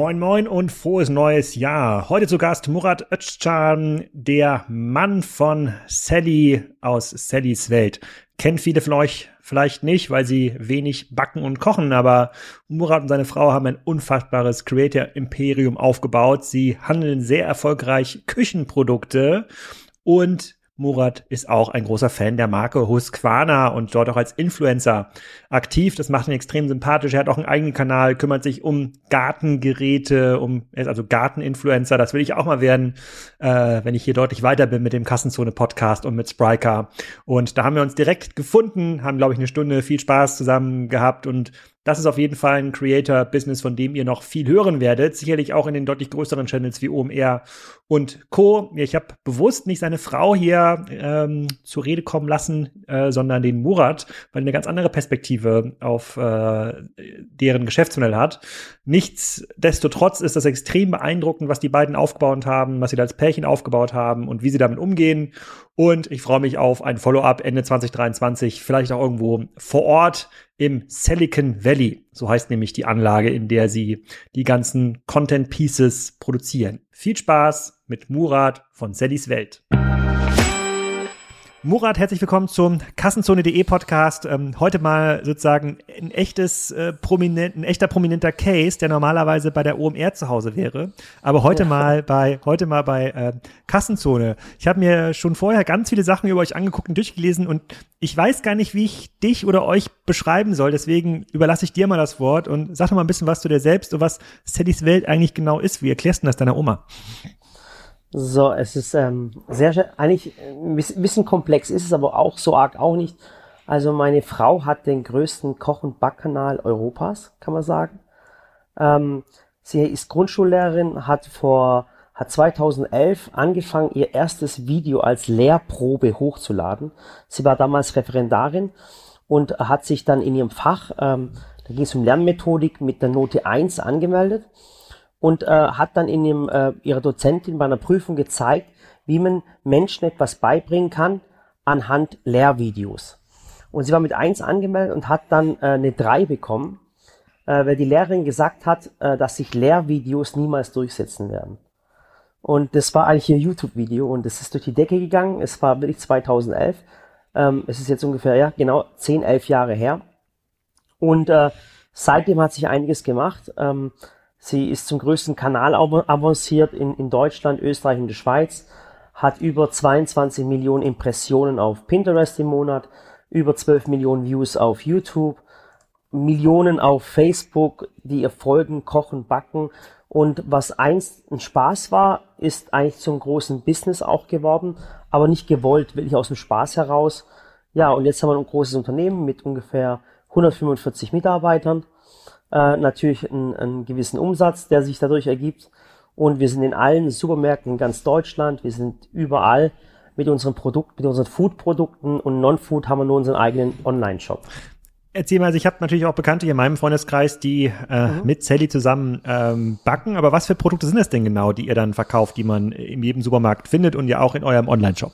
Moin Moin und frohes neues Jahr. Heute zu Gast Murat Özcan, der Mann von Sally aus Sallys Welt. Kennt viele von euch vielleicht nicht, weil sie wenig backen und kochen, aber Murat und seine Frau haben ein unfassbares Creator-Imperium aufgebaut. Sie handeln sehr erfolgreich Küchenprodukte und Murat ist auch ein großer Fan der Marke Husqvarna und dort auch als Influencer aktiv. Das macht ihn extrem sympathisch. Er hat auch einen eigenen Kanal, kümmert sich um Gartengeräte, um, er ist also Garteninfluencer. Das will ich auch mal werden, äh, wenn ich hier deutlich weiter bin mit dem Kassenzone Podcast und mit Spryker. Und da haben wir uns direkt gefunden, haben, glaube ich, eine Stunde viel Spaß zusammen gehabt und das ist auf jeden Fall ein Creator-Business, von dem ihr noch viel hören werdet. Sicherlich auch in den deutlich größeren Channels wie OMR und Co. Ich habe bewusst nicht seine Frau hier ähm, zur Rede kommen lassen, äh, sondern den Murat, weil er eine ganz andere Perspektive auf äh, deren Geschäftsmodell hat. Nichtsdestotrotz ist das extrem beeindruckend, was die beiden aufgebaut haben, was sie da als Pärchen aufgebaut haben und wie sie damit umgehen. Und ich freue mich auf ein Follow-up Ende 2023, vielleicht auch irgendwo vor Ort im Silicon Valley. So heißt nämlich die Anlage, in der sie die ganzen Content Pieces produzieren. Viel Spaß mit Murat von Sallys Welt. Murat, herzlich willkommen zum Kassenzone.de Podcast. Ähm, heute mal sozusagen ein echtes äh, prominent, ein echter prominenter Case, der normalerweise bei der OMR zu Hause wäre, aber heute ja. mal bei heute mal bei äh, Kassenzone. Ich habe mir schon vorher ganz viele Sachen über euch angeguckt und durchgelesen und ich weiß gar nicht, wie ich dich oder euch beschreiben soll. Deswegen überlasse ich dir mal das Wort und sag doch mal ein bisschen was zu dir selbst und was Sallys Welt eigentlich genau ist. Wie erklärst du das deiner Oma? So, es ist ähm, sehr, eigentlich ein bisschen komplex, ist es aber auch so arg auch nicht. Also meine Frau hat den größten Koch- und Backkanal Europas, kann man sagen. Ähm, sie ist Grundschullehrerin, hat vor hat 2011 angefangen, ihr erstes Video als Lehrprobe hochzuladen. Sie war damals Referendarin und hat sich dann in ihrem Fach, ähm, da ging es um Lernmethodik, mit der Note 1 angemeldet und äh, hat dann in dem, äh, ihrer Dozentin bei einer Prüfung gezeigt, wie man Menschen etwas beibringen kann anhand Lehrvideos. Und sie war mit eins angemeldet und hat dann äh, eine drei bekommen, äh, weil die Lehrerin gesagt hat, äh, dass sich Lehrvideos niemals durchsetzen werden. Und das war eigentlich ihr YouTube-Video und es ist durch die Decke gegangen. Es war wirklich 2011. Ähm, es ist jetzt ungefähr, ja, genau 10, 11 Jahre her. Und äh, seitdem hat sich einiges gemacht. Ähm, Sie ist zum größten Kanal avanciert in, in Deutschland, Österreich und der Schweiz, hat über 22 Millionen Impressionen auf Pinterest im Monat, über 12 Millionen Views auf YouTube, Millionen auf Facebook, die ihr folgen, kochen, backen. Und was einst ein Spaß war, ist eigentlich zum großen Business auch geworden, aber nicht gewollt, wirklich aus dem Spaß heraus. Ja, und jetzt haben wir ein großes Unternehmen mit ungefähr 145 Mitarbeitern äh, natürlich einen, einen gewissen Umsatz, der sich dadurch ergibt. Und wir sind in allen Supermärkten in ganz Deutschland, wir sind überall mit unseren Produkten, mit unseren Food-Produkten und Non-Food haben wir nur unseren eigenen Online-Shop. Erzähl mal, also ich habe natürlich auch Bekannte hier in meinem Freundeskreis, die äh, mhm. mit Sally zusammen ähm, backen. Aber was für Produkte sind das denn genau, die ihr dann verkauft, die man in jedem Supermarkt findet und ja auch in eurem Online-Shop?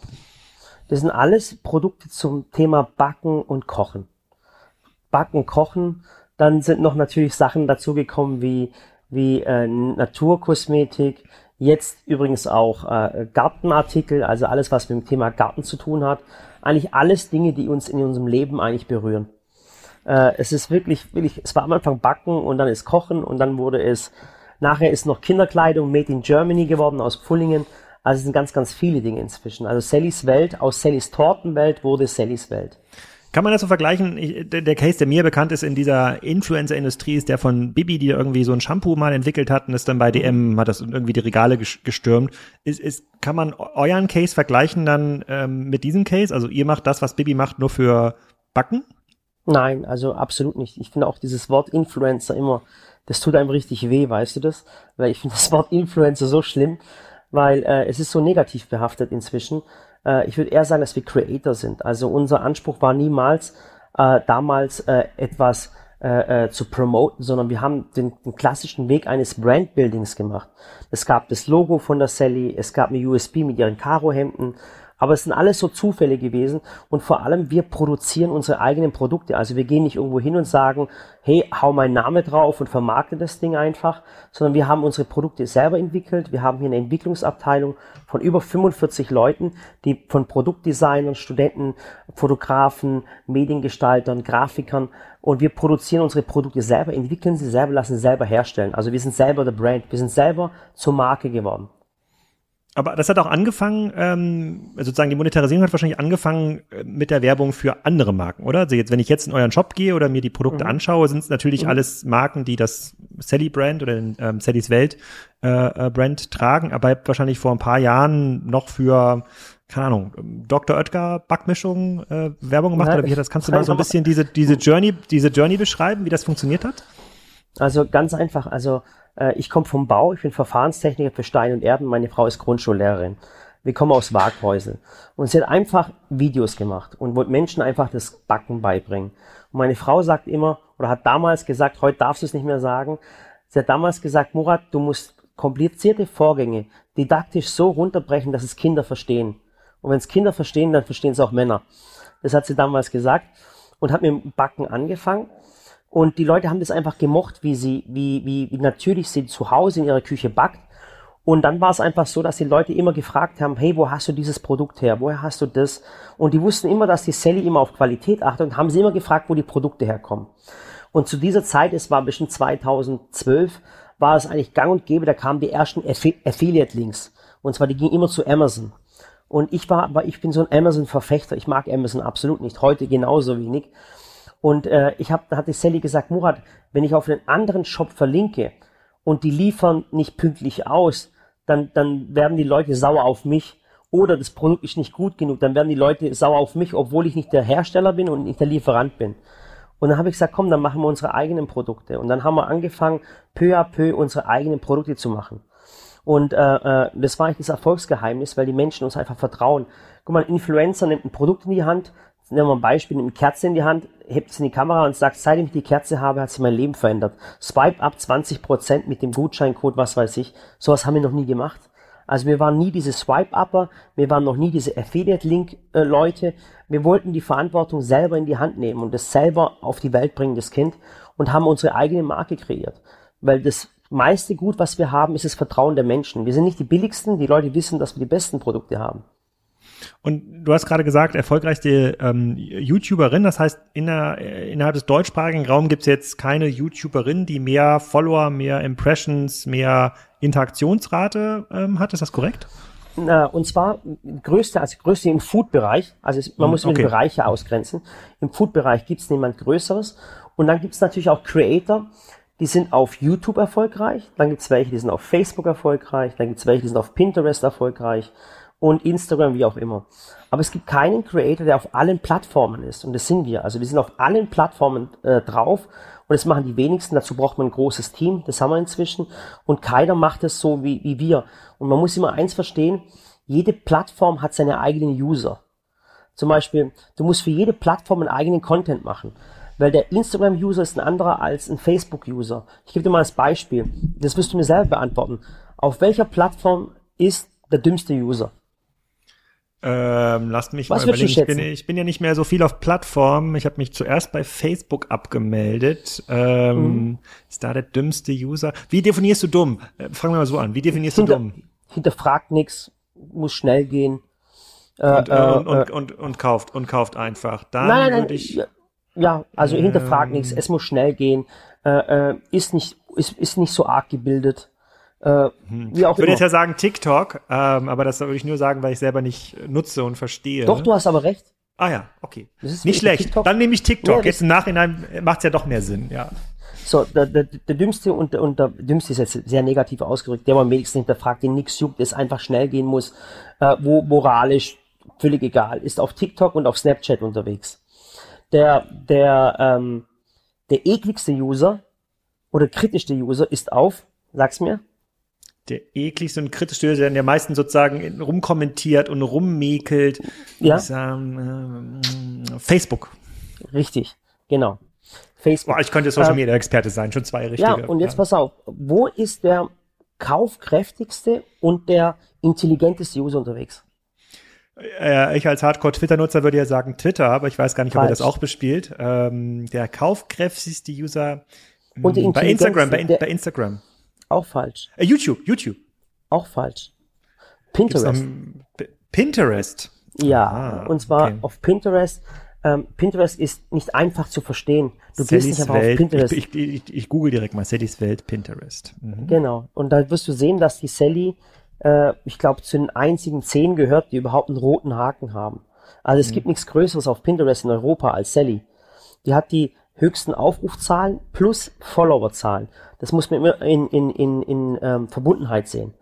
Das sind alles Produkte zum Thema Backen und Kochen. Backen, Kochen dann sind noch natürlich Sachen dazugekommen wie, wie äh, Naturkosmetik, jetzt übrigens auch äh, Gartenartikel, also alles, was mit dem Thema Garten zu tun hat. Eigentlich alles Dinge, die uns in unserem Leben eigentlich berühren. Äh, es ist wirklich, wirklich, es war am Anfang Backen und dann ist Kochen und dann wurde es, nachher ist noch Kinderkleidung made in Germany geworden aus Pullingen. Also es sind ganz, ganz viele Dinge inzwischen. Also Sallys Welt, aus Sallys Tortenwelt wurde Sallys Welt. Kann man das so vergleichen? Ich, der, der, Case, der mir bekannt ist in dieser Influencer-Industrie, ist der von Bibi, die irgendwie so ein Shampoo mal entwickelt hat und ist dann bei DM, hat das irgendwie die Regale gestürmt. Ist, ist, kann man euren Case vergleichen dann ähm, mit diesem Case? Also ihr macht das, was Bibi macht, nur für Backen? Nein, also absolut nicht. Ich finde auch dieses Wort Influencer immer, das tut einem richtig weh, weißt du das? Weil ich finde das Wort Influencer so schlimm, weil äh, es ist so negativ behaftet inzwischen. Äh, ich würde eher sagen, dass wir Creator sind. Also unser Anspruch war niemals äh, damals äh, etwas äh, äh, zu promoten, sondern wir haben den, den klassischen Weg eines Brandbuildings gemacht. Es gab das Logo von der Sally, es gab eine USB mit ihren Karo-Hemden Aber es sind alles so Zufälle gewesen und vor allem wir produzieren unsere eigenen Produkte. Also wir gehen nicht irgendwo hin und sagen, hey, hau meinen Namen drauf und vermarkte das Ding einfach, sondern wir haben unsere Produkte selber entwickelt. Wir haben hier eine Entwicklungsabteilung von über 45 Leuten, die von Produktdesignern, Studenten, Fotografen, Mediengestaltern, Grafikern und wir produzieren unsere Produkte selber, entwickeln sie selber, lassen sie selber herstellen. Also wir sind selber der Brand, wir sind selber zur Marke geworden. Aber das hat auch angefangen, ähm, sozusagen die Monetarisierung hat wahrscheinlich angefangen äh, mit der Werbung für andere Marken, oder? Also jetzt, wenn ich jetzt in euren Shop gehe oder mir die Produkte mhm. anschaue, sind es natürlich mhm. alles Marken, die das Sally Brand oder den ähm, Sallys Welt äh, äh, Brand tragen, aber wahrscheinlich vor ein paar Jahren noch für keine Ahnung, Dr. Oetker Backmischung äh, Werbung gemacht ja, oder wie das kannst du mal so ein bisschen diese diese Journey diese Journey beschreiben, wie das funktioniert hat? Also ganz einfach, also ich komme vom Bau, ich bin Verfahrenstechniker für Stein und Erden, meine Frau ist Grundschullehrerin. Wir kommen aus Waghäusel. Und sie hat einfach Videos gemacht und wollte Menschen einfach das Backen beibringen. Und meine Frau sagt immer, oder hat damals gesagt, heute darfst du es nicht mehr sagen, sie hat damals gesagt, Murat, du musst komplizierte Vorgänge didaktisch so runterbrechen, dass es Kinder verstehen. Und wenn es Kinder verstehen, dann verstehen es auch Männer. Das hat sie damals gesagt und hat mit dem Backen angefangen. Und die Leute haben das einfach gemocht, wie sie, wie, wie, wie natürlich sie zu Hause in ihrer Küche backt. Und dann war es einfach so, dass die Leute immer gefragt haben, hey, wo hast du dieses Produkt her? Woher hast du das? Und die wussten immer, dass die Sally immer auf Qualität achtet und haben sie immer gefragt, wo die Produkte herkommen. Und zu dieser Zeit, es war bestimmt 2012, war es eigentlich gang und gäbe, da kamen die ersten Affiliate-Links. Und zwar, die gingen immer zu Amazon. Und ich war, aber ich bin so ein Amazon-Verfechter. Ich mag Amazon absolut nicht. Heute genauso wenig. Und äh, ich hab, da hatte Sally gesagt, Murat, wenn ich auf einen anderen Shop verlinke und die liefern nicht pünktlich aus, dann, dann werden die Leute sauer auf mich oder das Produkt ist nicht gut genug, dann werden die Leute sauer auf mich, obwohl ich nicht der Hersteller bin und nicht der Lieferant bin. Und dann habe ich gesagt, komm, dann machen wir unsere eigenen Produkte. Und dann haben wir angefangen, peu à peu unsere eigenen Produkte zu machen. Und äh, äh, das war eigentlich das Erfolgsgeheimnis, weil die Menschen uns einfach vertrauen. Guck mal, ein Influencer nimmt ein Produkt in die Hand, nehmen wir ein Beispiel, nimmt eine Kerze in die Hand, hebt es in die Kamera und sagt, seitdem ich die Kerze habe, hat sich mein Leben verändert. Swipe ab 20% mit dem Gutscheincode, was weiß ich. Sowas haben wir noch nie gemacht. Also wir waren nie diese Swipe-Upper, wir waren noch nie diese Affiliate-Link-Leute. Wir wollten die Verantwortung selber in die Hand nehmen und das selber auf die Welt bringen, das Kind, und haben unsere eigene Marke kreiert. Weil das meiste Gut, was wir haben, ist das Vertrauen der Menschen. Wir sind nicht die billigsten, die Leute wissen, dass wir die besten Produkte haben. Und du hast gerade gesagt, erfolgreichste ähm, YouTuberin, das heißt, in der, innerhalb des deutschsprachigen Raums gibt es jetzt keine YouTuberin, die mehr Follower, mehr Impressions, mehr Interaktionsrate ähm, hat. Ist das korrekt? Na, und zwar größte, also größte im Food-Bereich, also es, man hm, muss okay. die Bereiche ausgrenzen. Im Food-Bereich gibt es niemand Größeres. Und dann gibt es natürlich auch Creator, die sind auf YouTube erfolgreich, dann gibt es welche, die sind auf Facebook erfolgreich, dann gibt es welche, die sind auf Pinterest erfolgreich und Instagram, wie auch immer. Aber es gibt keinen Creator, der auf allen Plattformen ist. Und das sind wir. Also wir sind auf allen Plattformen äh, drauf. Und das machen die wenigsten. Dazu braucht man ein großes Team. Das haben wir inzwischen. Und keiner macht es so wie, wie wir. Und man muss immer eins verstehen. Jede Plattform hat seine eigenen User. Zum Beispiel, du musst für jede Plattform einen eigenen Content machen. Weil der Instagram-User ist ein anderer als ein Facebook-User. Ich gebe dir mal das Beispiel. Das wirst du mir selber beantworten. Auf welcher Plattform ist der dümmste User? Ähm, lasst mich Was mal überlegen. Ich bin, ich bin, ja nicht mehr so viel auf Plattformen. Ich habe mich zuerst bei Facebook abgemeldet. Ähm, mhm. Ist da der dümmste User? Wie definierst du dumm? Äh, fangen wir mal so an. Wie definierst Hinter, du dumm? Hinterfragt nichts, muss schnell gehen. Äh, und, äh, und, und, und, und, kauft und kauft einfach. Dann nein, nein, würde ich. Ja, also ähm, hinterfragt nichts. Es muss schnell gehen. Äh, äh, ist nicht ist, ist nicht so arg gebildet. Äh, hm. wie auch ich würde jetzt ja sagen TikTok, ähm, aber das würde ich nur sagen, weil ich selber nicht nutze und verstehe. Doch, du hast aber recht. Ah ja, okay. Nicht schlecht. TikTok. Dann nehme ich TikTok. Ja, jetzt im Nachhinein macht es ja doch mehr Sinn, ja. So, der, der, der dümmste und, und der dümmste ist jetzt sehr negativ ausgedrückt, der man am wenigsten hinterfragt, den nichts juckt, es einfach schnell gehen muss, äh, wo moralisch völlig egal, ist auf TikTok und auf Snapchat unterwegs. Der, der, ähm, der ekligste User oder kritischste User ist auf, sag's mir, der ekligste und kritischste, der der meisten sozusagen rumkommentiert und rummäkelt. Ja. Ist, ähm, äh, Facebook. Richtig, genau. Facebook. Boah, ich könnte Social Media Experte sein, schon zwei richtige. Ja, und jetzt ja. pass auf, wo ist der kaufkräftigste und der intelligenteste User unterwegs? Äh, ich als Hardcore-Twitter-Nutzer würde ja sagen Twitter, aber ich weiß gar nicht, Falsch. ob er das auch bespielt. Ähm, der kaufkräftigste User Und die bei Instagram, bei, bei, Instagram. Auch falsch. Äh, YouTube, YouTube. Auch falsch. Pinterest. Pinterest. Ja, ah, und zwar okay. auf Pinterest. Ähm, Pinterest ist nicht einfach zu verstehen. Du Sallys gehst nicht einfach Welt. auf Pinterest. Ich, ich, ich, ich, google direkt mal Sallys Welt Pinterest. Mhm. Genau. Und da wirst du sehen, dass die Sally, äh, ich glaube, zu den einzigen zehn gehört, die überhaupt einen roten Haken haben. Also es mhm. gibt nichts Größeres auf Pinterest in Europa als Sally. Die hat die höchsten Aufrufzahlen plus Followerzahlen. Das muss man immer in, in, in, in ähm, Verbundenheit sehen.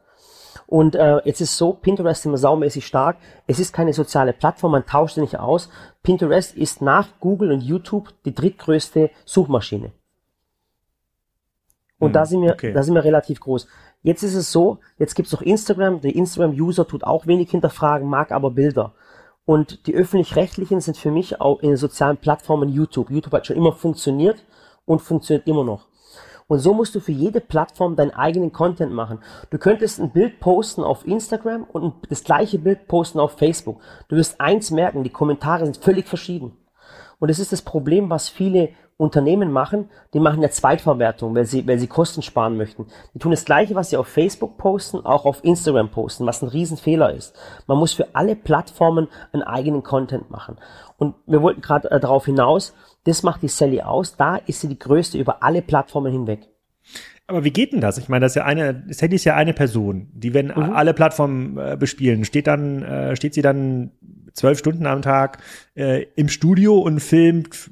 Und äh, jetzt ist so, Pinterest ist immer saumäßig stark. Es ist keine soziale Plattform, man tauscht sie nicht aus. Pinterest ist nach Google und YouTube die drittgrößte Suchmaschine. Und hm, da sind wir, okay. da sind wir relativ groß. Jetzt ist es so, jetzt gibt's noch Instagram. Der Instagram-User tut auch wenig hinterfragen, mag aber Bilder. Und die öffentlich-rechtlichen sind für mich auch in den sozialen Plattformen YouTube. YouTube hat schon immer funktioniert und funktioniert immer noch. Und so musst du für jede Plattform deinen eigenen Content machen. Du könntest ein Bild posten auf Instagram und das gleiche Bild posten auf Facebook. Du wirst eins merken, die Kommentare sind völlig verschieden. Und das ist das Problem, was viele Unternehmen machen, die machen eine Zweitverwertung, weil sie, weil sie Kosten sparen möchten. Die tun das Gleiche, was sie auf Facebook posten, auch auf Instagram posten, was ein Riesenfehler ist. Man muss für alle Plattformen einen eigenen Content machen. Und wir wollten gerade äh, darauf hinaus, das macht die Sally aus. Da ist sie die größte über alle Plattformen hinweg. Aber wie geht denn das? Ich meine, das ist ja eine, Sally ist ja eine Person, die wenn mhm. alle Plattformen äh, bespielen, steht dann, äh, steht sie dann zwölf Stunden am Tag äh, im Studio und filmt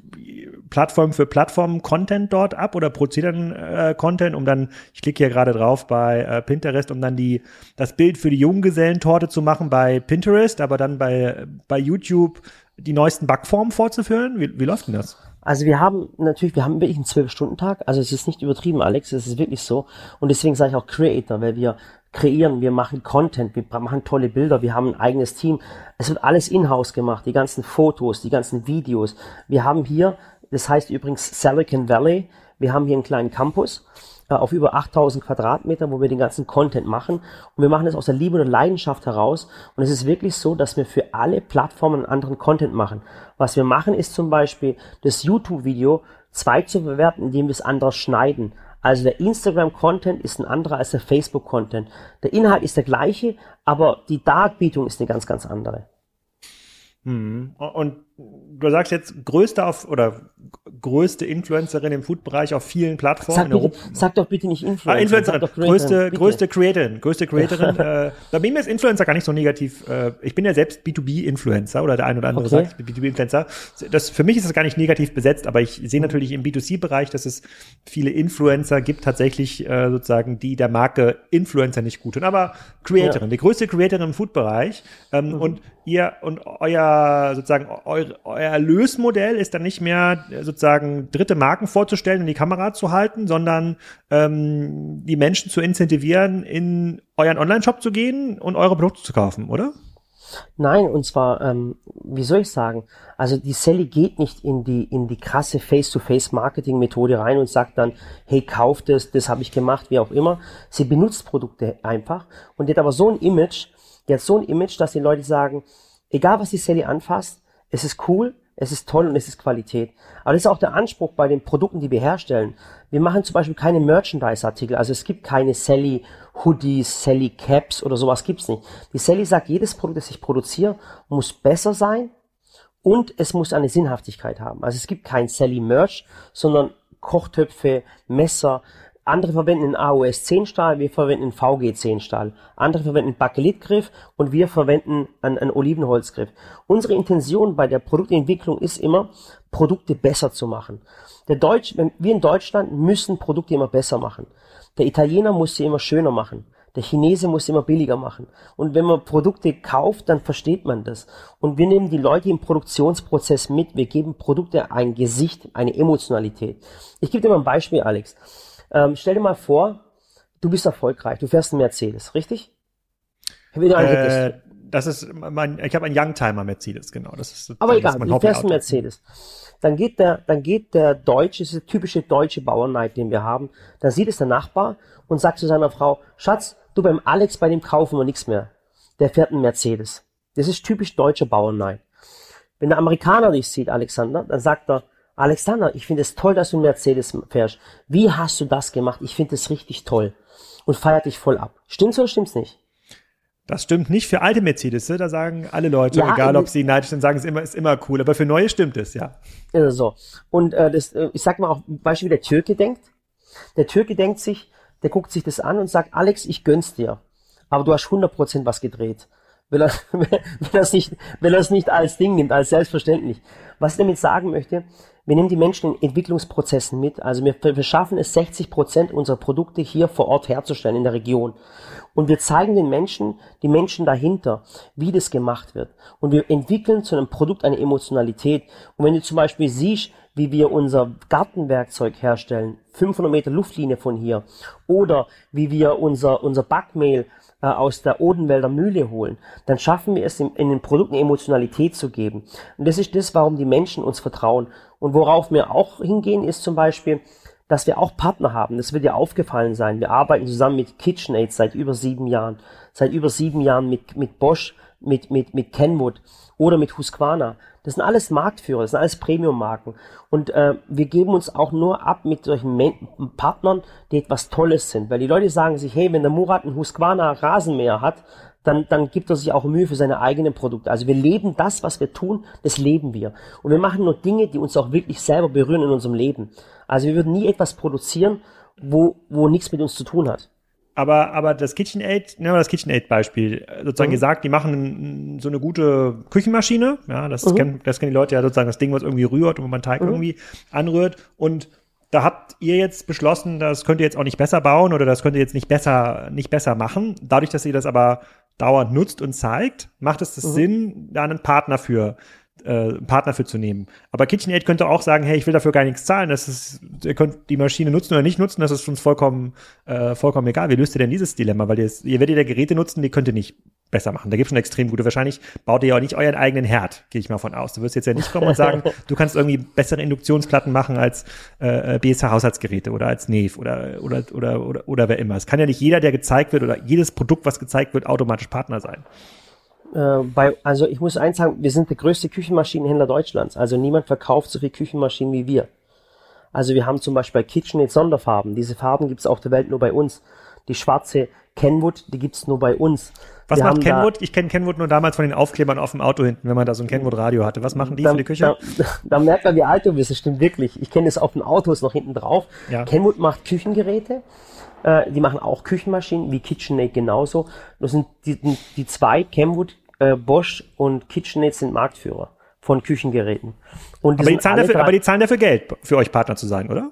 Plattform für Plattform Content dort ab oder produziert dann äh, Content, um dann, ich klicke hier gerade drauf bei äh, Pinterest, um dann die das Bild für die Junggesellentorte zu machen bei Pinterest, aber dann bei bei YouTube die neuesten Backformen vorzuführen? Wie, wie läuft denn das? Also wir haben natürlich, wir haben wirklich einen Zwölf-Stunden-Tag. Also es ist nicht übertrieben, Alex. Es ist wirklich so. Und deswegen sage ich auch Creator, weil wir kreieren, wir machen Content, wir machen tolle Bilder, wir haben ein eigenes Team. Es wird alles in-house gemacht, die ganzen Fotos, die ganzen Videos. Wir haben hier, das heißt übrigens Silicon Valley, wir haben hier einen kleinen Campus auf über 8000 Quadratmeter, wo wir den ganzen Content machen. Und wir machen das aus der Liebe und Leidenschaft heraus. Und es ist wirklich so, dass wir für alle Plattformen einen anderen Content machen. Was wir machen, ist zum Beispiel das YouTube-Video zwei zu bewerten, indem wir es anders schneiden. Also der Instagram-Content ist ein anderer als der Facebook-Content. Der Inhalt ist der gleiche, aber die Darbietung ist eine ganz, ganz andere. Hm. Und du sagst jetzt größte auf oder größte Influencerin im Food-Bereich auf vielen Plattformen. Sag, bitte, sag doch bitte nicht Influencer. Ah, Influencerin, größte, bitte. größte Creatorin, größte Creatorin. äh, bei mir ist Influencer gar nicht so negativ. Äh, ich bin ja selbst B2B-Influencer oder der ein oder andere okay. sagt B2B-Influencer. Das, für mich ist es gar nicht negativ besetzt, aber ich sehe natürlich im B2C-Bereich, dass es viele Influencer gibt tatsächlich äh, sozusagen, die der Marke Influencer nicht gut tun. Aber Creatorin, ja. die größte Creatorin im Food-Bereich. Ähm, mhm. Und ihr und euer sozusagen euer, euer Erlösmodell ist dann nicht mehr sozusagen dritte Marken vorzustellen und die Kamera zu halten, sondern ähm, die Menschen zu incentivieren, in euren Online-Shop zu gehen und eure Produkte zu kaufen, oder? Nein, und zwar, ähm, wie soll ich sagen, also die Sally geht nicht in die, in die krasse Face-to-Face-Marketing-Methode rein und sagt dann, hey, kauf das, das habe ich gemacht, wie auch immer. Sie benutzt Produkte einfach und die hat aber so ein Image, die hat so ein Image, dass die Leute sagen, egal was die Sally anfasst, es ist cool, es ist toll und es ist Qualität. Aber das ist auch der Anspruch bei den Produkten, die wir herstellen. Wir machen zum Beispiel keine Merchandise-Artikel. Also es gibt keine Sally Hoodies, Sally Caps oder sowas gibt's nicht. Die Sally sagt, jedes Produkt, das ich produziere, muss besser sein und es muss eine Sinnhaftigkeit haben. Also es gibt kein Sally Merch, sondern Kochtöpfe, Messer, andere verwenden einen AOS 10 Stahl, wir verwenden einen VG 10 Stahl. Andere verwenden einen Bakelitgriff und wir verwenden einen, einen Olivenholzgriff. Unsere Intention bei der Produktentwicklung ist immer, Produkte besser zu machen. Der Deutsch, wir in Deutschland müssen Produkte immer besser machen. Der Italiener muss sie immer schöner machen. Der Chinese muss immer billiger machen. Und wenn man Produkte kauft, dann versteht man das. Und wir nehmen die Leute im Produktionsprozess mit. Wir geben Produkte ein Gesicht, eine Emotionalität. Ich gebe dir mal ein Beispiel, Alex. Ähm, stell dir mal vor, du bist erfolgreich, du fährst einen Mercedes, richtig? Äh, das ist mein, ich habe einen Youngtimer Mercedes, genau. Das ist, Aber egal, du fährst einen Mercedes. Dann geht der, dann geht der deutsche, das ist der typische deutsche Bauernneid, den wir haben. Dann sieht es der Nachbar und sagt zu seiner Frau, Schatz, du beim Alex, bei dem kaufen wir nichts mehr. Der fährt einen Mercedes. Das ist typisch deutscher Bauernneid. Wenn der Amerikaner dich sieht, Alexander, dann sagt er, Alexander, ich finde es toll, dass du Mercedes fährst. Wie hast du das gemacht? Ich finde es richtig toll. Und feiert dich voll ab. Stimmt's oder stimmt's nicht? Das stimmt nicht für alte Mercedes, da sagen alle Leute, ja, egal ob sie neidisch sind, sagen es immer, ist immer cool. Aber für neue stimmt es, ja. Ja, so. Und äh, das, äh, ich sag mal auch, Beispiel, wie der Türke denkt. Der Türke denkt sich, der guckt sich das an und sagt, Alex, ich gönn's dir. Aber du hast 100% was gedreht. Wenn er, wenn er es nicht, wenn er es nicht als Ding nimmt, als selbstverständlich. Was ich damit sagen möchte, wir nehmen die Menschen in Entwicklungsprozessen mit. Also wir, wir schaffen es, 60 Prozent unserer Produkte hier vor Ort herzustellen in der Region. Und wir zeigen den Menschen, die Menschen dahinter, wie das gemacht wird. Und wir entwickeln zu einem Produkt eine Emotionalität. Und wenn du zum Beispiel siehst, wie wir unser Gartenwerkzeug herstellen, 500 Meter Luftlinie von hier, oder wie wir unser, unser Backmehl äh, aus der Odenwälder Mühle holen, dann schaffen wir es, in, den Produkten Emotionalität zu geben. Und das ist das, warum die Menschen uns vertrauen. Und worauf wir auch hingehen, ist zum Beispiel, dass wir auch Partner haben. Das wird dir aufgefallen sein. Wir arbeiten zusammen mit KitchenAid seit über sieben Jahren. Seit über sieben Jahren mit, mit Bosch, mit, mit, mit Kenwood oder mit Husqvarna. Das sind alles Marktführer, das sind alles Premium-Marken. Und äh, wir geben uns auch nur ab mit solchen Men Partnern, die etwas Tolles sind. Weil die Leute sagen sich, hey, wenn der Murat ein Husqvarna Rasenmäher hat, dann, dann gibt er sich auch Mühe für seine eigenen Produkte. Also wir leben das, was wir tun, das leben wir. Und wir machen nur Dinge, die uns auch wirklich selber berühren in unserem Leben. Also wir würden nie etwas produzieren, wo, wo nichts mit uns zu tun hat. Aber, aber das KitchenAid, nehmen wir das KitchenAid-Beispiel, sozusagen mhm. gesagt, die machen so eine gute Küchenmaschine, ja, das, mhm. kennen, das kennen die Leute ja sozusagen, das Ding, was irgendwie rührt und wo man Teig mhm. irgendwie anrührt und da habt ihr jetzt beschlossen, das könnt ihr jetzt auch nicht besser bauen oder das könnt ihr jetzt nicht besser, nicht besser machen. Dadurch, dass ihr das aber dauernd nutzt und zeigt, macht es das mhm. Sinn, da einen Partner für äh, Partner für zu nehmen. Aber KitchenAid könnte auch sagen, hey, ich will dafür gar nichts zahlen, das ist, ihr könnt die Maschine nutzen oder nicht nutzen, das ist uns vollkommen, äh, vollkommen egal. Wie löst ihr denn dieses Dilemma? Weil ihr, ihr werdet ja Geräte nutzen, die könnt ihr nicht besser machen. Da gibt es schon extrem gute. Wahrscheinlich baut ihr ja auch nicht euren eigenen Herd, gehe ich mal von aus. Du wirst jetzt ja nicht kommen und sagen, du kannst irgendwie bessere Induktionsplatten machen als äh, BSH-Haushaltsgeräte oder als Neve oder, oder, oder, oder, oder wer immer. Es kann ja nicht jeder, der gezeigt wird oder jedes Produkt, was gezeigt wird, automatisch Partner sein. Äh, bei, also ich muss eins sagen, wir sind der größte Küchenmaschinenhändler Deutschlands. Also niemand verkauft so viele Küchenmaschinen wie wir. Also wir haben zum Beispiel bei KitchenAid Sonderfarben. Diese Farben gibt es auf der Welt nur bei uns. Die schwarze Kenwood, die gibt's nur bei uns. Was wir macht Kenwood? Ich kenne Kenwood nur damals von den Aufklebern auf dem Auto hinten, wenn man da so ein Kenwood-Radio hatte. Was machen die da, für die Küche? Da, da, merkt man, wie alt du bist. Das stimmt wirklich. Ich kenne es auf den Autos noch hinten drauf. Ja. Kenwood macht Küchengeräte. Äh, die machen auch Küchenmaschinen, wie KitchenAid genauso. Das sind die, die zwei Kenwood äh, Bosch und KitchenAid sind Marktführer von Küchengeräten. Und die aber, die zahlen dafür, aber die zahlen dafür Geld, für euch Partner zu sein, oder?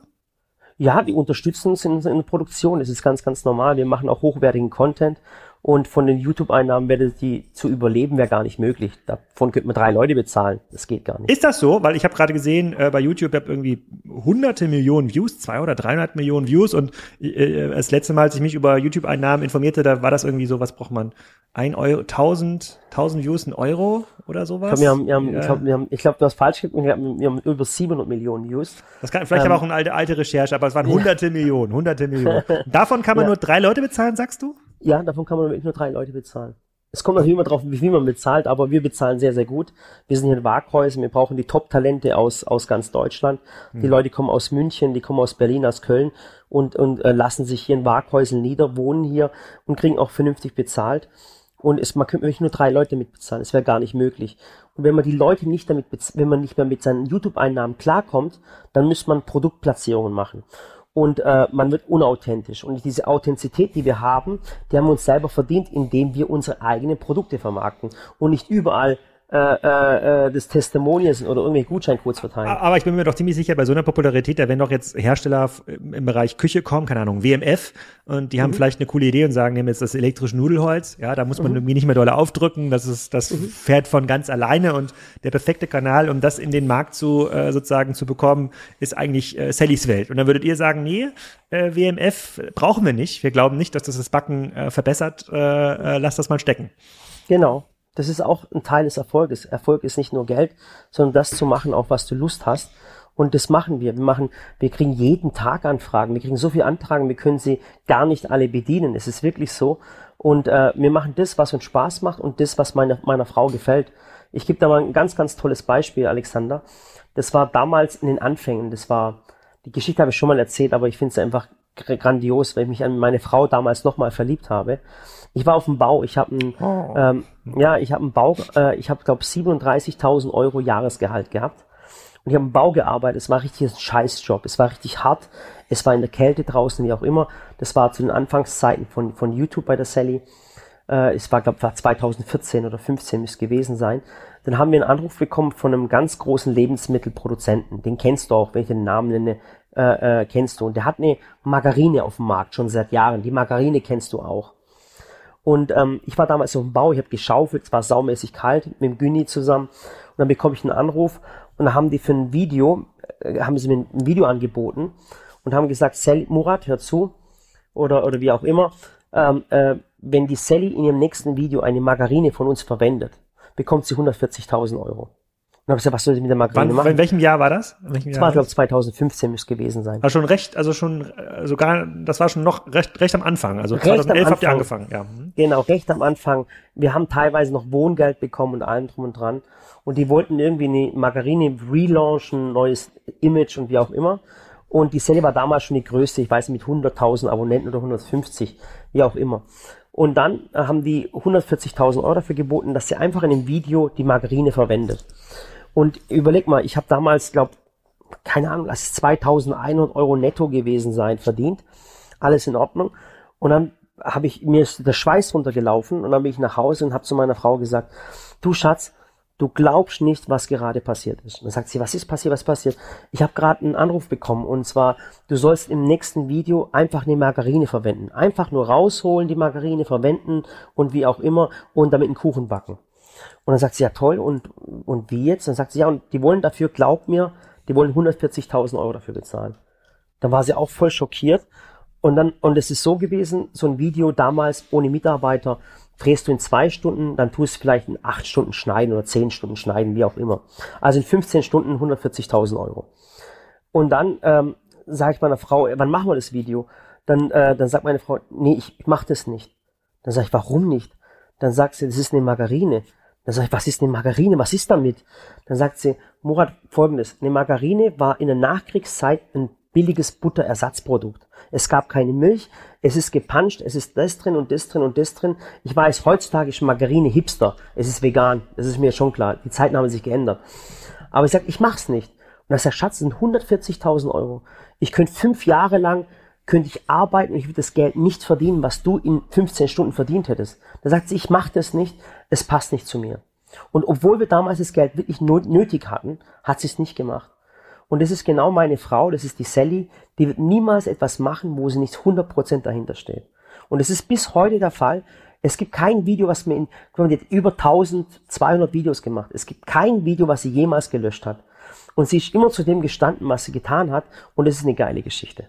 Ja, die unterstützen uns in, in der Produktion. Das ist ganz, ganz normal. Wir machen auch hochwertigen Content und von den YouTube-Einnahmen wäre die zu überleben, wäre gar nicht möglich. Davon könnte man drei Leute bezahlen. Das geht gar nicht. Ist das so? Weil ich habe gerade gesehen, äh, bei YouTube habe irgendwie hunderte Millionen Views, zwei oder 300 Millionen Views. Und äh, das letzte Mal, als ich mich über YouTube-Einnahmen informierte, da war das irgendwie so, was braucht man? Ein Euro, 1000, 1000 Views, ein Euro oder sowas? Ich glaube, wir haben, wir haben, ja. ich glaub, du hast falsch gesagt, wir haben, wir haben über 700 Millionen Views. Das kann vielleicht ähm, aber auch eine alte, alte Recherche, aber es waren hunderte. Millionen, hunderte Millionen. Davon kann man ja. nur drei Leute bezahlen, sagst du? Ja, davon kann man wirklich nur drei Leute bezahlen. Es kommt natürlich immer drauf, wie viel man bezahlt, aber wir bezahlen sehr, sehr gut. Wir sind hier in Waghäusern, wir brauchen die Top-Talente aus, aus ganz Deutschland. Die mhm. Leute kommen aus München, die kommen aus Berlin, aus Köln und, und äh, lassen sich hier in Waghäusern nieder, wohnen hier und kriegen auch vernünftig bezahlt. Und es, man könnte wirklich nur drei Leute mitbezahlen. Es wäre gar nicht möglich. Und wenn man die Leute nicht damit, wenn man nicht mehr mit seinen YouTube-Einnahmen klarkommt, dann müsste man Produktplatzierungen machen und äh, man wird unauthentisch. Und diese Authentizität, die wir haben, die haben wir uns selber verdient, indem wir unsere eigenen Produkte vermarkten und nicht überall äh, äh, äh, des Testimonials oder irgendwelche Gutscheincodes verteilen. Aber ich bin mir doch ziemlich sicher, bei so einer Popularität, da werden doch jetzt Hersteller im Bereich Küche kommen, keine Ahnung, WMF, und die mhm. haben vielleicht eine coole Idee und sagen, nehmen jetzt das elektrische Nudelholz, ja, da muss man mhm. irgendwie nicht mehr doll aufdrücken, das ist, das mhm. fährt von ganz alleine und der perfekte Kanal, um das in den Markt zu, äh, sozusagen zu bekommen, ist eigentlich äh, Sallys Welt. Und dann würdet ihr sagen, nee, äh, WMF brauchen wir nicht, wir glauben nicht, dass das das Backen äh, verbessert, äh, äh, lass das mal stecken. Genau, das ist auch ein Teil des Erfolges. Erfolg ist nicht nur Geld, sondern das zu machen, auf was du Lust hast. Und das machen wir. Wir machen, wir kriegen jeden Tag Anfragen. Wir kriegen so viele Anfragen, wir können sie gar nicht alle bedienen. Es ist wirklich so. Und äh, wir machen das, was uns Spaß macht und das, was meiner, meiner Frau gefällt. Ich gebe da mal ein ganz, ganz tolles Beispiel, Alexander. Das war damals in den Anfängen. Das war, die Geschichte habe ich schon mal erzählt, aber ich finde es einfach grandios, weil ich mich an meine Frau damals nochmal verliebt habe. Ich war auf dem Bau, ich habe einen, oh. ähm, ja, ich habe einen Bau, äh, ich habe glaube 37.000 Euro Jahresgehalt gehabt und ich habe im Bau gearbeitet. Es war richtig ein Scheißjob, es war richtig hart, es war in der Kälte draußen, wie auch immer. Das war zu den Anfangszeiten von von YouTube bei der Sally. Äh, es war glaube 2014 oder 15 müsste gewesen sein. Dann haben wir einen Anruf bekommen von einem ganz großen Lebensmittelproduzenten. Den kennst du auch, wenn ich den Namen nenne äh, äh, kennst du. Und der hat eine Margarine auf dem Markt schon seit Jahren. Die Margarine kennst du auch. Und ähm, ich war damals auf dem Bau, ich habe geschaufelt, es war saumäßig kalt mit dem Günni zusammen. Und dann bekomme ich einen Anruf und dann haben die für ein Video, äh, haben sie mir ein Video angeboten und haben gesagt, Sally, Murat, hör zu, oder, oder wie auch immer, ähm, äh, wenn die Sally in ihrem nächsten Video eine Margarine von uns verwendet, bekommt sie 140.000 Euro. Und habe gesagt, was soll ich mit der Margarine Wann, machen? In welchem Jahr war das? In welchem das war, glaube 2015 müsste gewesen sein. Also schon recht, also schon, sogar, das war schon noch recht, recht am Anfang. Also recht 2011 habt ihr angefangen, ja. Mhm. Genau, recht am Anfang. Wir haben teilweise noch Wohngeld bekommen und allem drum und dran. Und die wollten irgendwie eine Margarine relaunchen, neues Image und wie auch immer. Und die Sally war damals schon die größte, ich weiß nicht, mit 100.000 Abonnenten oder 150, wie auch immer. Und dann haben die 140.000 Euro dafür geboten, dass sie einfach in dem Video die Margarine verwendet. Und überleg mal, ich habe damals, glaube keine Ahnung, lass es 2100 Euro netto gewesen sein, verdient. Alles in Ordnung. Und dann habe ich, mir ist der Schweiß runtergelaufen und dann bin ich nach Hause und habe zu meiner Frau gesagt, du Schatz, du glaubst nicht, was gerade passiert ist. Und dann sagt sie, was ist passiert, was passiert? Ich habe gerade einen Anruf bekommen und zwar, du sollst im nächsten Video einfach eine Margarine verwenden. Einfach nur rausholen, die Margarine verwenden und wie auch immer und damit einen Kuchen backen. Und dann sagt sie, ja toll, und, und wie jetzt? Dann sagt sie, ja, und die wollen dafür, glaub mir, die wollen 140.000 Euro dafür bezahlen. Dann war sie auch voll schockiert. Und dann, und es ist so gewesen, so ein Video damals ohne Mitarbeiter, drehst du in zwei Stunden, dann tust du vielleicht in acht Stunden schneiden oder zehn Stunden schneiden, wie auch immer. Also in 15 Stunden 140.000 Euro. Und dann ähm, sage ich meiner Frau, wann machen wir das Video? Dann, äh, dann sagt meine Frau, nee, ich, ich mache das nicht. Dann sage ich, warum nicht? Dann sagt sie, das ist eine Margarine. Dann sage ich, was ist eine Margarine? Was ist damit? Dann sagt sie, Murat, folgendes. Eine Margarine war in der Nachkriegszeit ein billiges Butterersatzprodukt. Es gab keine Milch, es ist gepanscht, es ist das drin und das drin und das drin. Ich weiß, heutzutage ist Margarine hipster, es ist vegan, das ist mir schon klar. Die Zeiten haben sich geändert. Aber ich sage, ich mach's nicht. Und dann sagt Schatz, sind 140.000 Euro. Ich könnte fünf Jahre lang könnte ich arbeiten und ich würde das Geld nicht verdienen, was du in 15 Stunden verdient hättest. Da sagt sie, ich mache das nicht, es passt nicht zu mir. Und obwohl wir damals das Geld wirklich nötig hatten, hat sie es nicht gemacht. Und das ist genau meine Frau, das ist die Sally, die wird niemals etwas machen, wo sie nicht 100% dahinter steht. Und es ist bis heute der Fall. Es gibt kein Video, was mir in, die hat über 1200 Videos gemacht. Es gibt kein Video, was sie jemals gelöscht hat. Und sie ist immer zu dem gestanden, was sie getan hat. Und es ist eine geile Geschichte.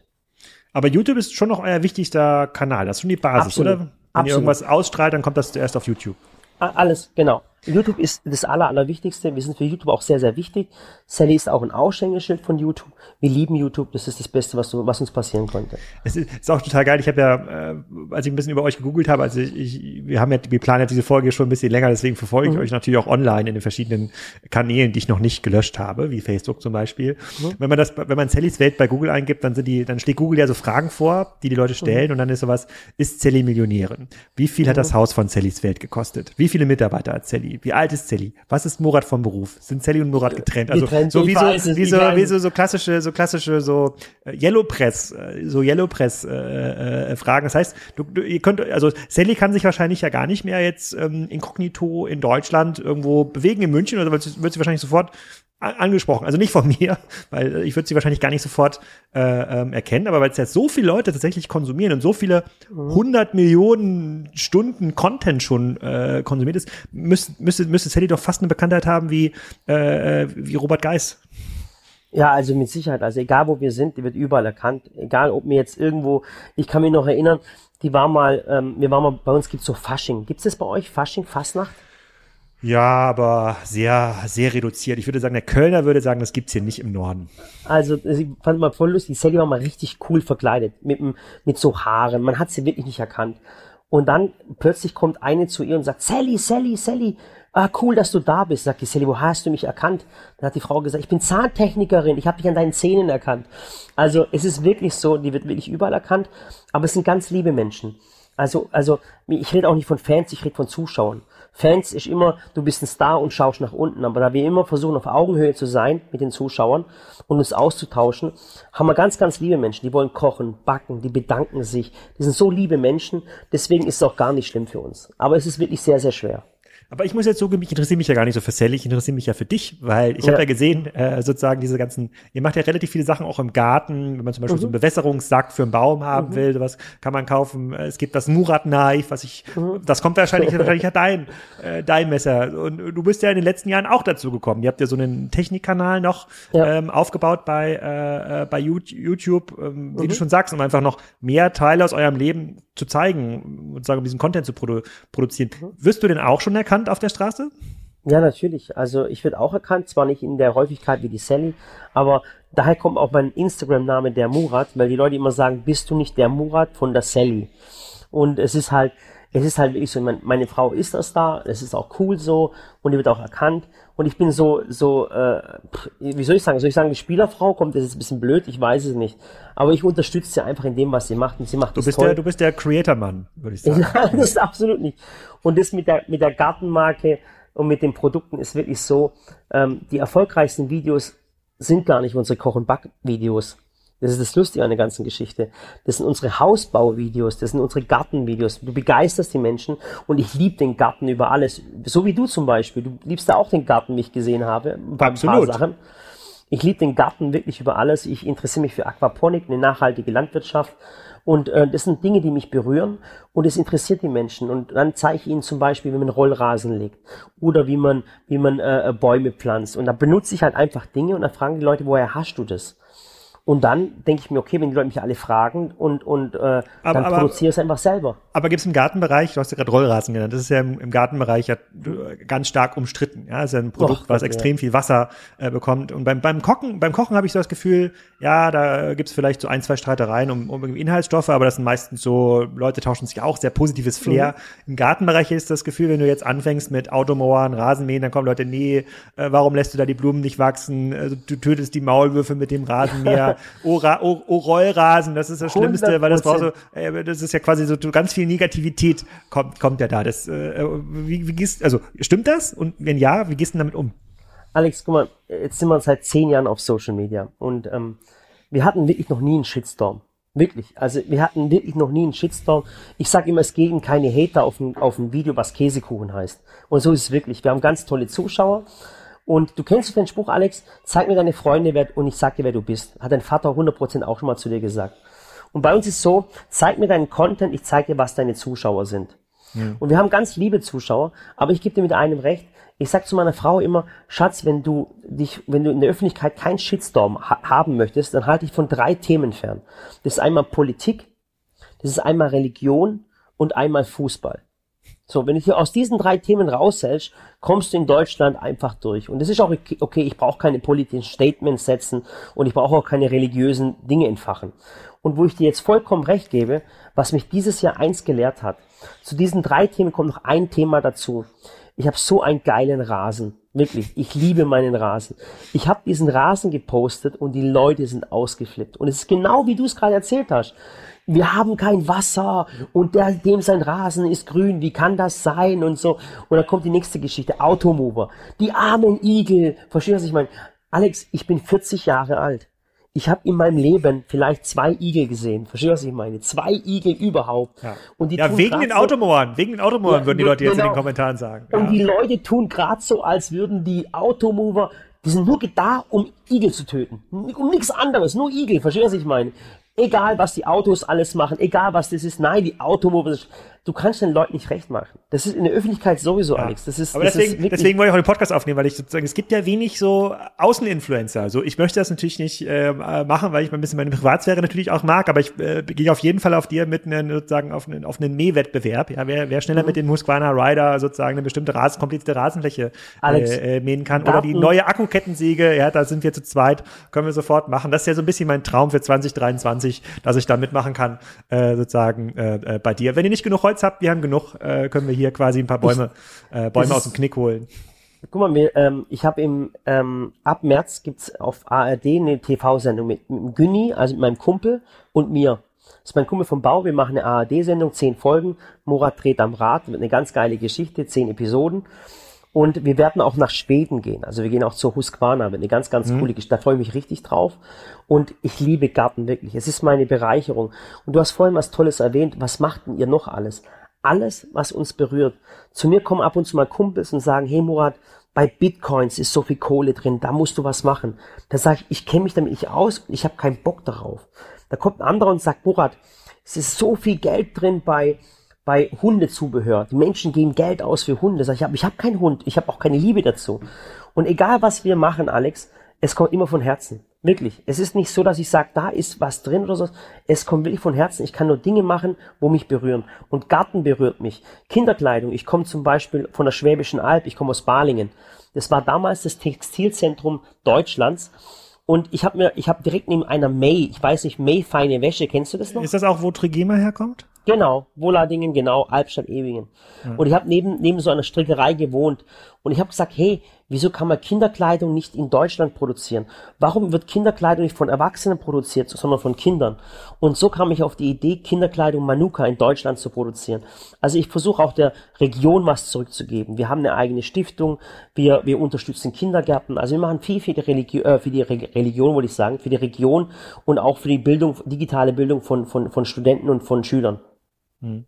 Aber YouTube ist schon noch euer wichtigster Kanal. Das ist schon die Basis, Absolut. oder? Wenn Absolut. ihr irgendwas ausstrahlt, dann kommt das zuerst auf YouTube. Alles, genau. YouTube ist das Aller, Allerwichtigste. Wir sind für YouTube auch sehr, sehr wichtig. Sally ist auch ein Aushängeschild von YouTube. Wir lieben YouTube. Das ist das Beste, was, was uns passieren konnte. Es ist, ist auch total geil. Ich habe ja, äh, als ich ein bisschen über euch gegoogelt habe, also ich, ich, wir haben ja, wir planen ja diese Folge schon ein bisschen länger, deswegen verfolge ich mhm. euch natürlich auch online in den verschiedenen Kanälen, die ich noch nicht gelöscht habe, wie Facebook zum Beispiel. Mhm. Wenn man das, wenn man Sallys Welt bei Google eingibt, dann sind die, dann steht Google ja so Fragen vor, die die Leute stellen mhm. und dann ist sowas, ist Sally Millionärin? Wie viel hat mhm. das Haus von Sallys Welt gekostet? Wie viele Mitarbeiter hat Sally? Wie alt ist Sally? Was ist Murat vom Beruf? Sind Sally und Murat getrennt? Also getrennt, so wie so, wie so, wie so, so klassische, so klassische, so äh, Yellow Press, äh, so Yellow Press äh, äh, Fragen. Das heißt, du, du, ihr könnt, also Sally kann sich wahrscheinlich ja gar nicht mehr jetzt ähm, inkognito in Deutschland irgendwo bewegen in München oder wird sie wahrscheinlich sofort angesprochen. Also nicht von mir, weil ich würde sie wahrscheinlich gar nicht sofort äh, ähm, erkennen, aber weil es jetzt so viele Leute tatsächlich konsumieren und so viele hundert Millionen Stunden Content schon äh, konsumiert ist, müsste, müsste, müsste Sally doch fast eine Bekanntheit haben wie, äh, wie Robert Geis. Ja, also mit Sicherheit. Also egal wo wir sind, die wird überall erkannt. Egal ob mir jetzt irgendwo, ich kann mich noch erinnern, die war mal, ähm, wir waren mal, bei uns gibt's so Fasching. Gibt's das bei euch? Fasching, Fastnacht? Ja, aber sehr, sehr reduziert. Ich würde sagen, der Kölner würde sagen, das gibt's hier nicht im Norden. Also, ich fand mal voll lustig. Sally war mal richtig cool verkleidet. Mit, mit so Haaren. Man hat sie wirklich nicht erkannt. Und dann plötzlich kommt eine zu ihr und sagt, Sally, Sally, Sally, ah, cool, dass du da bist. Sagt die Sally, wo hast du mich erkannt? Dann hat die Frau gesagt, ich bin Zahntechnikerin, ich habe dich an deinen Zähnen erkannt. Also es ist wirklich so, die wird wirklich überall erkannt, aber es sind ganz liebe Menschen. Also, also ich rede auch nicht von Fans, ich rede von Zuschauern. Fans ist immer, du bist ein Star und schaust nach unten. Aber da wir immer versuchen, auf Augenhöhe zu sein mit den Zuschauern und uns auszutauschen, haben wir ganz, ganz liebe Menschen. Die wollen kochen, backen, die bedanken sich. Die sind so liebe Menschen. Deswegen ist es auch gar nicht schlimm für uns. Aber es ist wirklich sehr, sehr schwer. Aber ich muss jetzt zugeben, ich interessiere mich ja gar nicht so für Sally, ich interessiere mich ja für dich, weil ich ja. habe ja gesehen, äh, sozusagen diese ganzen, ihr macht ja relativ viele Sachen auch im Garten, wenn man zum Beispiel mhm. so einen Bewässerungssack für einen Baum haben mhm. will, was kann man kaufen. Es gibt das Murat-Knife, was ich, mhm. das kommt wahrscheinlich, wahrscheinlich ja dein, äh, dein Messer. Und du bist ja in den letzten Jahren auch dazu gekommen. Ihr habt ja so einen Technikkanal noch ja. ähm, aufgebaut bei, äh, äh bei YouTube, ähm, wie du mhm. schon sagst, um einfach noch mehr Teile aus eurem Leben zu zeigen und sagen, diesen Content zu produ produzieren. Mhm. Wirst du denn auch schon erkannt auf der Straße? Ja, natürlich. Also ich werde auch erkannt, zwar nicht in der Häufigkeit wie die Sally, aber daher kommt auch mein Instagram-Name der Murat, weil die Leute immer sagen, bist du nicht der Murat von der Sally? Und es ist halt, es ist halt wirklich so, meine, meine Frau ist das da, es ist auch cool so und die wird auch erkannt und ich bin so, so, äh, wie soll ich sagen, soll ich sagen, die Spielerfrau kommt, das ist ein bisschen blöd, ich weiß es nicht, aber ich unterstütze sie einfach in dem, was sie macht und sie macht du bist toll. Der, du bist der Creator-Mann, würde ich sagen. Nein, das ist absolut nicht. Und das mit der, mit der Gartenmarke und mit den Produkten ist wirklich so, ähm, die erfolgreichsten Videos sind gar nicht unsere Koch- und Back-Videos. Das ist das Lustige an der ganzen Geschichte. Das sind unsere Hausbauvideos, das sind unsere Gartenvideos. Du begeisterst die Menschen und ich liebe den Garten über alles. So wie du zum Beispiel. Du liebst da auch den Garten, wie ich gesehen habe. Bei Absolut. ein paar Sachen. Ich liebe den Garten wirklich über alles. Ich interessiere mich für Aquaponik, eine nachhaltige Landwirtschaft. Und äh, das sind Dinge, die mich berühren und es interessiert die Menschen. Und dann zeige ich ihnen zum Beispiel, wie man Rollrasen legt oder wie man, wie man äh, Bäume pflanzt. Und da benutze ich halt einfach Dinge und dann fragen die Leute, woher hast du das? Und dann denke ich mir, okay, wenn die Leute mich alle fragen und, und äh, aber, dann aber, produziere ich es einfach selber. Aber gibt es im Gartenbereich, du hast ja gerade Rollrasen genannt, das ist ja im, im Gartenbereich ja ganz stark umstritten. Ja, das ist ja ein Produkt, Och, was extrem ja. viel Wasser äh, bekommt. Und beim, beim Kochen, beim Kochen habe ich so das Gefühl, ja, da gibt es vielleicht so ein, zwei Streitereien um, um Inhaltsstoffe, aber das sind meistens so, Leute tauschen sich auch, sehr positives Flair. Mhm. Im Gartenbereich ist das Gefühl, wenn du jetzt anfängst mit Automauern, Rasenmähen, dann kommen Leute, nee, äh, warum lässt du da die Blumen nicht wachsen? Also, du tötest die Maulwürfe mit dem Rasenmäher. oh, oh, oh, Rollrasen, das ist das Schlimmste, weil das braucht so, äh, das ist ja quasi so ganz viel Negativität kommt, kommt ja da. Das, äh, wie, wie gehst, also stimmt das? Und wenn ja, wie gehst du damit um? Alex, guck mal, jetzt sind wir seit zehn Jahren auf Social Media und ähm, wir hatten wirklich noch nie einen Shitstorm. Wirklich. Also wir hatten wirklich noch nie einen Shitstorm. Ich sage immer, es geben keine Hater auf ein, auf ein Video, was Käsekuchen heißt. Und so ist es wirklich. Wir haben ganz tolle Zuschauer. Und du kennst den Spruch, Alex, zeig mir deine Freunde wer, und ich sag dir, wer du bist. Hat dein Vater 100% auch schon mal zu dir gesagt. Und bei uns ist so, zeig mir deinen Content, ich zeig dir, was deine Zuschauer sind. Ja. Und wir haben ganz liebe Zuschauer, aber ich gebe dir mit einem recht. Ich sag zu meiner Frau immer, Schatz, wenn du dich, wenn du in der Öffentlichkeit keinen Shitstorm ha haben möchtest, dann halte ich von drei Themen fern. Das ist einmal Politik, das ist einmal Religion und einmal Fußball. So, wenn du hier aus diesen drei Themen raushältst, kommst du in Deutschland einfach durch. Und es ist auch okay, ich brauche keine politischen Statements setzen und ich brauche auch keine religiösen Dinge entfachen. Und wo ich dir jetzt vollkommen recht gebe, was mich dieses Jahr eins gelehrt hat, zu diesen drei Themen kommt noch ein Thema dazu. Ich habe so einen geilen Rasen. Wirklich, ich liebe meinen Rasen. Ich habe diesen Rasen gepostet und die Leute sind ausgeflippt. Und es ist genau wie du es gerade erzählt hast wir haben kein Wasser und der, dem sein Rasen ist grün, wie kann das sein und so. Und dann kommt die nächste Geschichte, Automover. Die armen Igel, verstehst du, was ich meine? Alex, ich bin 40 Jahre alt. Ich habe in meinem Leben vielleicht zwei Igel gesehen. Verstehst du, was ich meine? Zwei Igel überhaupt. Ja, und die ja wegen den Automotoren. Wegen den Automotoren ja, würden die Leute jetzt genau. in den genau. Kommentaren sagen. Und die Leute tun gerade so, als würden die Automover, die sind nur da, um Igel zu töten. Um nichts anderes, nur Igel. Verstehst du, was ich meine? Egal, was die Autos alles machen, egal was das ist. Nein, die Automobile. du kannst den Leuten nicht recht machen. Das ist in der Öffentlichkeit sowieso, ja. Alex. Das ist, Aber das deswegen, ist deswegen wollte ich auch den Podcast aufnehmen, weil ich sozusagen, es gibt ja wenig so Außeninfluencer. Also ich möchte das natürlich nicht äh, machen, weil ich ein bisschen meine Privatsphäre natürlich auch mag, aber ich äh, gehe auf jeden Fall auf dir mit einem sozusagen auf einen, auf einen Mähwettbewerb. Ja, wer, wer schneller mhm. mit dem Husqvarna Rider sozusagen eine bestimmte Rasen, komplizierte Rasenfläche Alex, äh, mähen kann. Oder die neue Akkukettensäge, ja, da sind wir zu zweit, können wir sofort machen. Das ist ja so ein bisschen mein Traum für 2023, dass ich da mitmachen kann, äh, sozusagen äh, äh, bei dir. Wenn ihr nicht genug Holz habt, wir haben genug, äh, können wir hier quasi ein paar Bäume, äh, Bäume aus dem Knick holen. Guck mal, wir, ähm, ich habe im ähm, ab März gibt's auf ARD eine TV-Sendung mit, mit Günni, also mit meinem Kumpel und mir. Das ist mein Kumpel vom Bau. Wir machen eine ARD-Sendung, zehn Folgen. Murat dreht am Rad, wird eine ganz geile Geschichte, zehn Episoden. Und wir werden auch nach Schweden gehen. Also wir gehen auch zur Husqvarna, eine ganz, ganz mhm. coole Geschichte. Da freue ich mich richtig drauf. Und ich liebe Garten wirklich. Es ist meine Bereicherung. Und du hast vorhin was Tolles erwähnt. Was macht denn ihr noch alles? Alles, was uns berührt. Zu mir kommen ab und zu mal Kumpels und sagen, hey Murat, bei Bitcoins ist so viel Kohle drin, da musst du was machen. Da sage ich, ich kenne mich damit nicht aus und ich habe keinen Bock darauf. Da kommt ein anderer und sagt, Murat, es ist so viel Geld drin bei bei Hundezubehör. Die Menschen geben Geld aus für Hunde. Sag ich, ich habe keinen Hund, ich habe auch keine Liebe dazu. Und egal was wir machen, Alex, es kommt immer von Herzen. Wirklich. Es ist nicht so, dass ich sage, da ist was drin oder so. Es kommt wirklich von Herzen. Ich kann nur Dinge machen, wo mich berühren. Und Garten berührt mich. Kinderkleidung. Ich komme zum Beispiel von der Schwäbischen Alb. Ich komme aus Balingen. Das war damals das Textilzentrum Deutschlands. Und ich habe mir, ich habe direkt neben einer May, ich weiß nicht, May feine Wäsche, kennst du das noch? Ist das auch, wo Trigema herkommt? Genau, Wohladingen, genau, Albstadt Ewingen. Ja. Und ich habe neben, neben so einer Strickerei gewohnt. Und ich habe gesagt, hey, wieso kann man Kinderkleidung nicht in Deutschland produzieren? Warum wird Kinderkleidung nicht von Erwachsenen produziert, sondern von Kindern? Und so kam ich auf die Idee, Kinderkleidung Manuka in Deutschland zu produzieren. Also ich versuche auch der Region was zurückzugeben. Wir haben eine eigene Stiftung, wir, wir unterstützen Kindergärten. Also wir machen viel für die, Religion, äh, für die Re Religion, würde ich sagen, für die Region und auch für die Bildung, digitale Bildung von, von, von Studenten und von Schülern. Hm.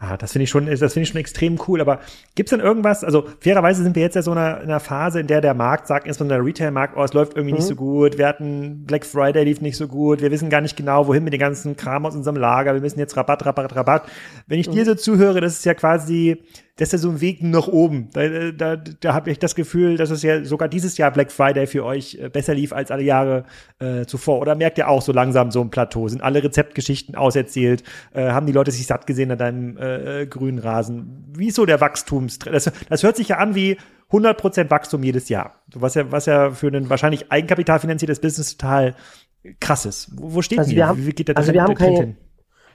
Ah, das finde ich schon, das finde ich schon extrem cool. Aber gibt's denn irgendwas? Also fairerweise sind wir jetzt ja so in einer, in einer Phase, in der der Markt sagt, insbesondere der Retail-Markt, oh, es läuft irgendwie mhm. nicht so gut. Wir hatten Black Friday lief nicht so gut. Wir wissen gar nicht genau, wohin mit dem ganzen Kram aus unserem Lager. Wir müssen jetzt Rabatt, Rabatt, Rabatt. Wenn ich mhm. dir so zuhöre, das ist ja quasi das ist ja so ein Weg nach oben. Da, da, da habe ich das Gefühl, dass es ja sogar dieses Jahr Black Friday für euch äh, besser lief als alle Jahre äh, zuvor. Oder merkt ihr auch so langsam so ein Plateau? Sind alle Rezeptgeschichten auserzählt? Äh, haben die Leute sich satt gesehen an deinem äh, grünen Rasen? Wie ist so der Wachstumstrend? Das, das hört sich ja an wie 100% Wachstum jedes Jahr. Was ja, was ja für ein wahrscheinlich eigenkapitalfinanziertes Business total krass ist. Wo, wo steht also ihr? Haben, wie, geht der also wir haben keine, hin?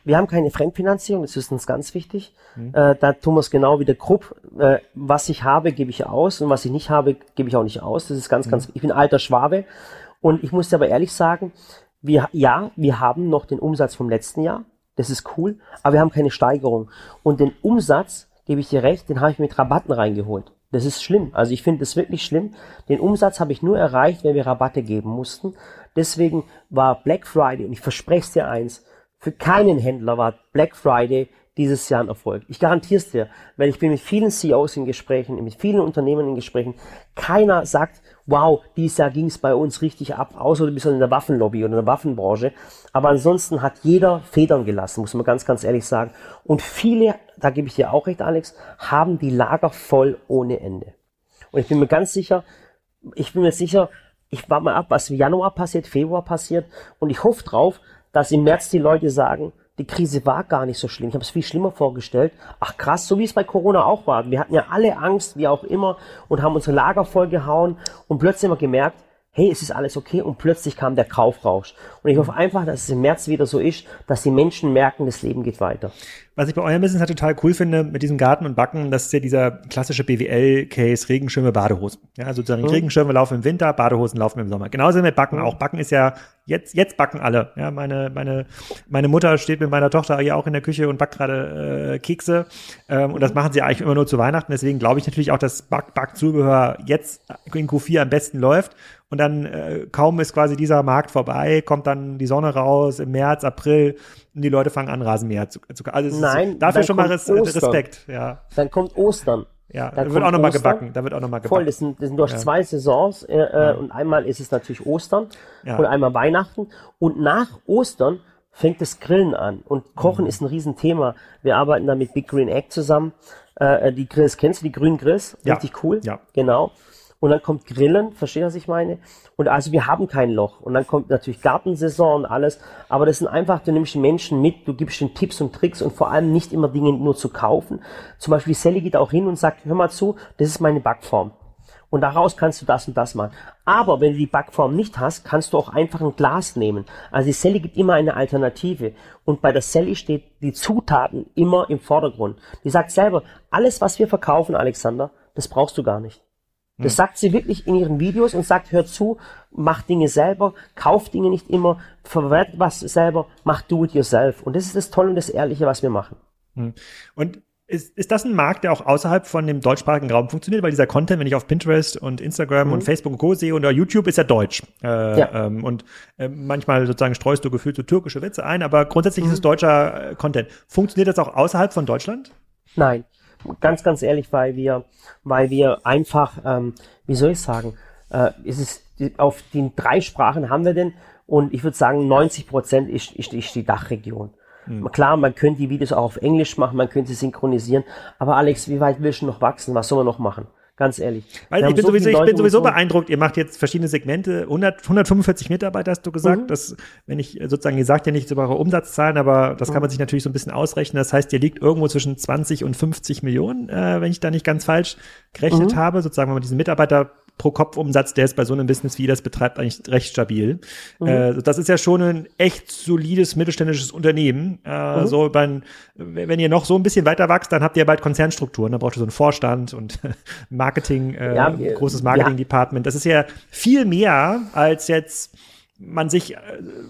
Wir haben keine Fremdfinanzierung, das ist uns ganz wichtig. Mhm. Äh, da tun wir es genau wie der Krupp. Äh, was ich habe, gebe ich aus und was ich nicht habe, gebe ich auch nicht aus. Das ist ganz, mhm. ganz, ich bin alter Schwabe und ich muss dir aber ehrlich sagen, wir, ja, wir haben noch den Umsatz vom letzten Jahr. Das ist cool, aber wir haben keine Steigerung. Und den Umsatz, gebe ich dir recht, den habe ich mit Rabatten reingeholt. Das ist schlimm. Also ich finde das wirklich schlimm. Den Umsatz habe ich nur erreicht, wenn wir Rabatte geben mussten. Deswegen war Black Friday, und ich verspreche es dir eins, für keinen Händler war Black Friday dieses Jahr ein Erfolg. Ich garantiere es dir, weil ich bin mit vielen CEOs in Gesprächen, mit vielen Unternehmen in Gesprächen. Keiner sagt, wow, dieses Jahr ging es bei uns richtig ab, außer du bist in der Waffenlobby oder in der Waffenbranche. Aber ansonsten hat jeder Federn gelassen, muss man ganz, ganz ehrlich sagen. Und viele, da gebe ich dir auch recht, Alex, haben die Lager voll ohne Ende. Und ich bin mir ganz sicher, ich bin mir sicher, ich warte mal ab, was im Januar passiert, Februar passiert und ich hoffe drauf, dass im März die Leute sagen, die Krise war gar nicht so schlimm. Ich habe es viel schlimmer vorgestellt. Ach krass, so wie es bei Corona auch war. Wir hatten ja alle Angst, wie auch immer, und haben unsere Lager vollgehauen und plötzlich haben wir gemerkt, hey, es ist alles okay und plötzlich kam der Kaufrausch. Und ich hoffe einfach, dass es im März wieder so ist, dass die Menschen merken, das Leben geht weiter. Was ich bei eurem Business halt total cool finde mit diesem Garten und Backen, das ist ja dieser klassische BWL-Case Regenschirme, Badehosen. Ja, also sozusagen mhm. Regenschirme laufen im Winter, Badehosen laufen im Sommer. Genauso mit Backen mhm. auch. Backen ist ja jetzt jetzt backen alle. Ja, meine meine meine Mutter steht mit meiner Tochter hier auch in der Küche und backt gerade äh, Kekse ähm, und das mhm. machen sie eigentlich immer nur zu Weihnachten. Deswegen glaube ich natürlich auch, dass Back Backzubehör jetzt in Q4 am besten läuft und dann äh, kaum ist quasi dieser Markt vorbei, kommt dann die Sonne raus im März, April und die Leute fangen an, Rasenmäher zu, zu also Nein, dafür schon mal Res Respekt. Ja. Dann kommt Ostern. Ja, da wird auch nochmal gebacken. Da wird auch nochmal gebacken. Voll, das sind, das sind durch ja. zwei Saisons äh, ja. und einmal ist es natürlich Ostern ja. und einmal Weihnachten und nach Ostern fängt das Grillen an. Und Kochen mhm. ist ein Riesenthema. Wir arbeiten da mit Big Green Egg zusammen. Äh, die Grills, kennst du die grünen Grills? Ja. Richtig cool. Ja. Genau. Und dann kommt Grillen, versteht was ich meine? Und also wir haben kein Loch. Und dann kommt natürlich Gartensaison und alles. Aber das sind einfach, du nimmst Menschen mit, du gibst ihnen Tipps und Tricks und vor allem nicht immer Dinge nur zu kaufen. Zum Beispiel Sally geht auch hin und sagt, hör mal zu, das ist meine Backform. Und daraus kannst du das und das machen. Aber wenn du die Backform nicht hast, kannst du auch einfach ein Glas nehmen. Also die Sally gibt immer eine Alternative. Und bei der Sally steht die Zutaten immer im Vordergrund. Die sagt selber, alles was wir verkaufen, Alexander, das brauchst du gar nicht. Das hm. sagt sie wirklich in ihren Videos und sagt, hör zu, mach Dinge selber, kauf Dinge nicht immer, verwert was selber, mach do it yourself. Und das ist das Tolle und das Ehrliche, was wir machen. Hm. Und ist, ist das ein Markt, der auch außerhalb von dem deutschsprachigen Raum funktioniert? Weil dieser Content, wenn ich auf Pinterest und Instagram mhm. und Facebook und Co. sehe und YouTube, ist ja deutsch. Äh, ja. Ähm, und äh, manchmal sozusagen streust du gefühlt so türkische Witze ein, aber grundsätzlich mhm. ist es deutscher äh, Content. Funktioniert das auch außerhalb von Deutschland? Nein ganz, ganz ehrlich, weil wir, weil wir einfach, ähm, wie soll ich sagen, äh, ist es auf den drei Sprachen haben wir denn und ich würde sagen 90 Prozent ist, ist, ist die Dachregion. Mhm. Klar, man könnte die Videos auch auf Englisch machen, man könnte synchronisieren, aber Alex, wie weit willst du noch wachsen? Was soll man noch machen? Ganz ehrlich. Weil ich bin, so sowieso, ich bin sowieso beeindruckt. Ihr macht jetzt verschiedene Segmente. 100, 145 Mitarbeiter hast du gesagt. Mhm. Das, wenn ich sozusagen, ihr sagt ja nicht über eure Umsatzzahlen, aber das mhm. kann man sich natürlich so ein bisschen ausrechnen. Das heißt, ihr liegt irgendwo zwischen 20 und 50 Millionen, äh, wenn ich da nicht ganz falsch gerechnet mhm. habe. Sozusagen, wenn man diesen Mitarbeiter pro Kopf Umsatz, der ist bei so einem Business wie ihr das betreibt eigentlich recht stabil. Mhm. Äh, das ist ja schon ein echt solides mittelständisches Unternehmen. Äh, mhm. So beim, wenn ihr noch so ein bisschen weiter wächst, dann habt ihr bald Konzernstrukturen. Da braucht ihr so einen Vorstand und Marketing, äh, ja, großes Marketing-Department. Das ist ja viel mehr als jetzt man sich, äh,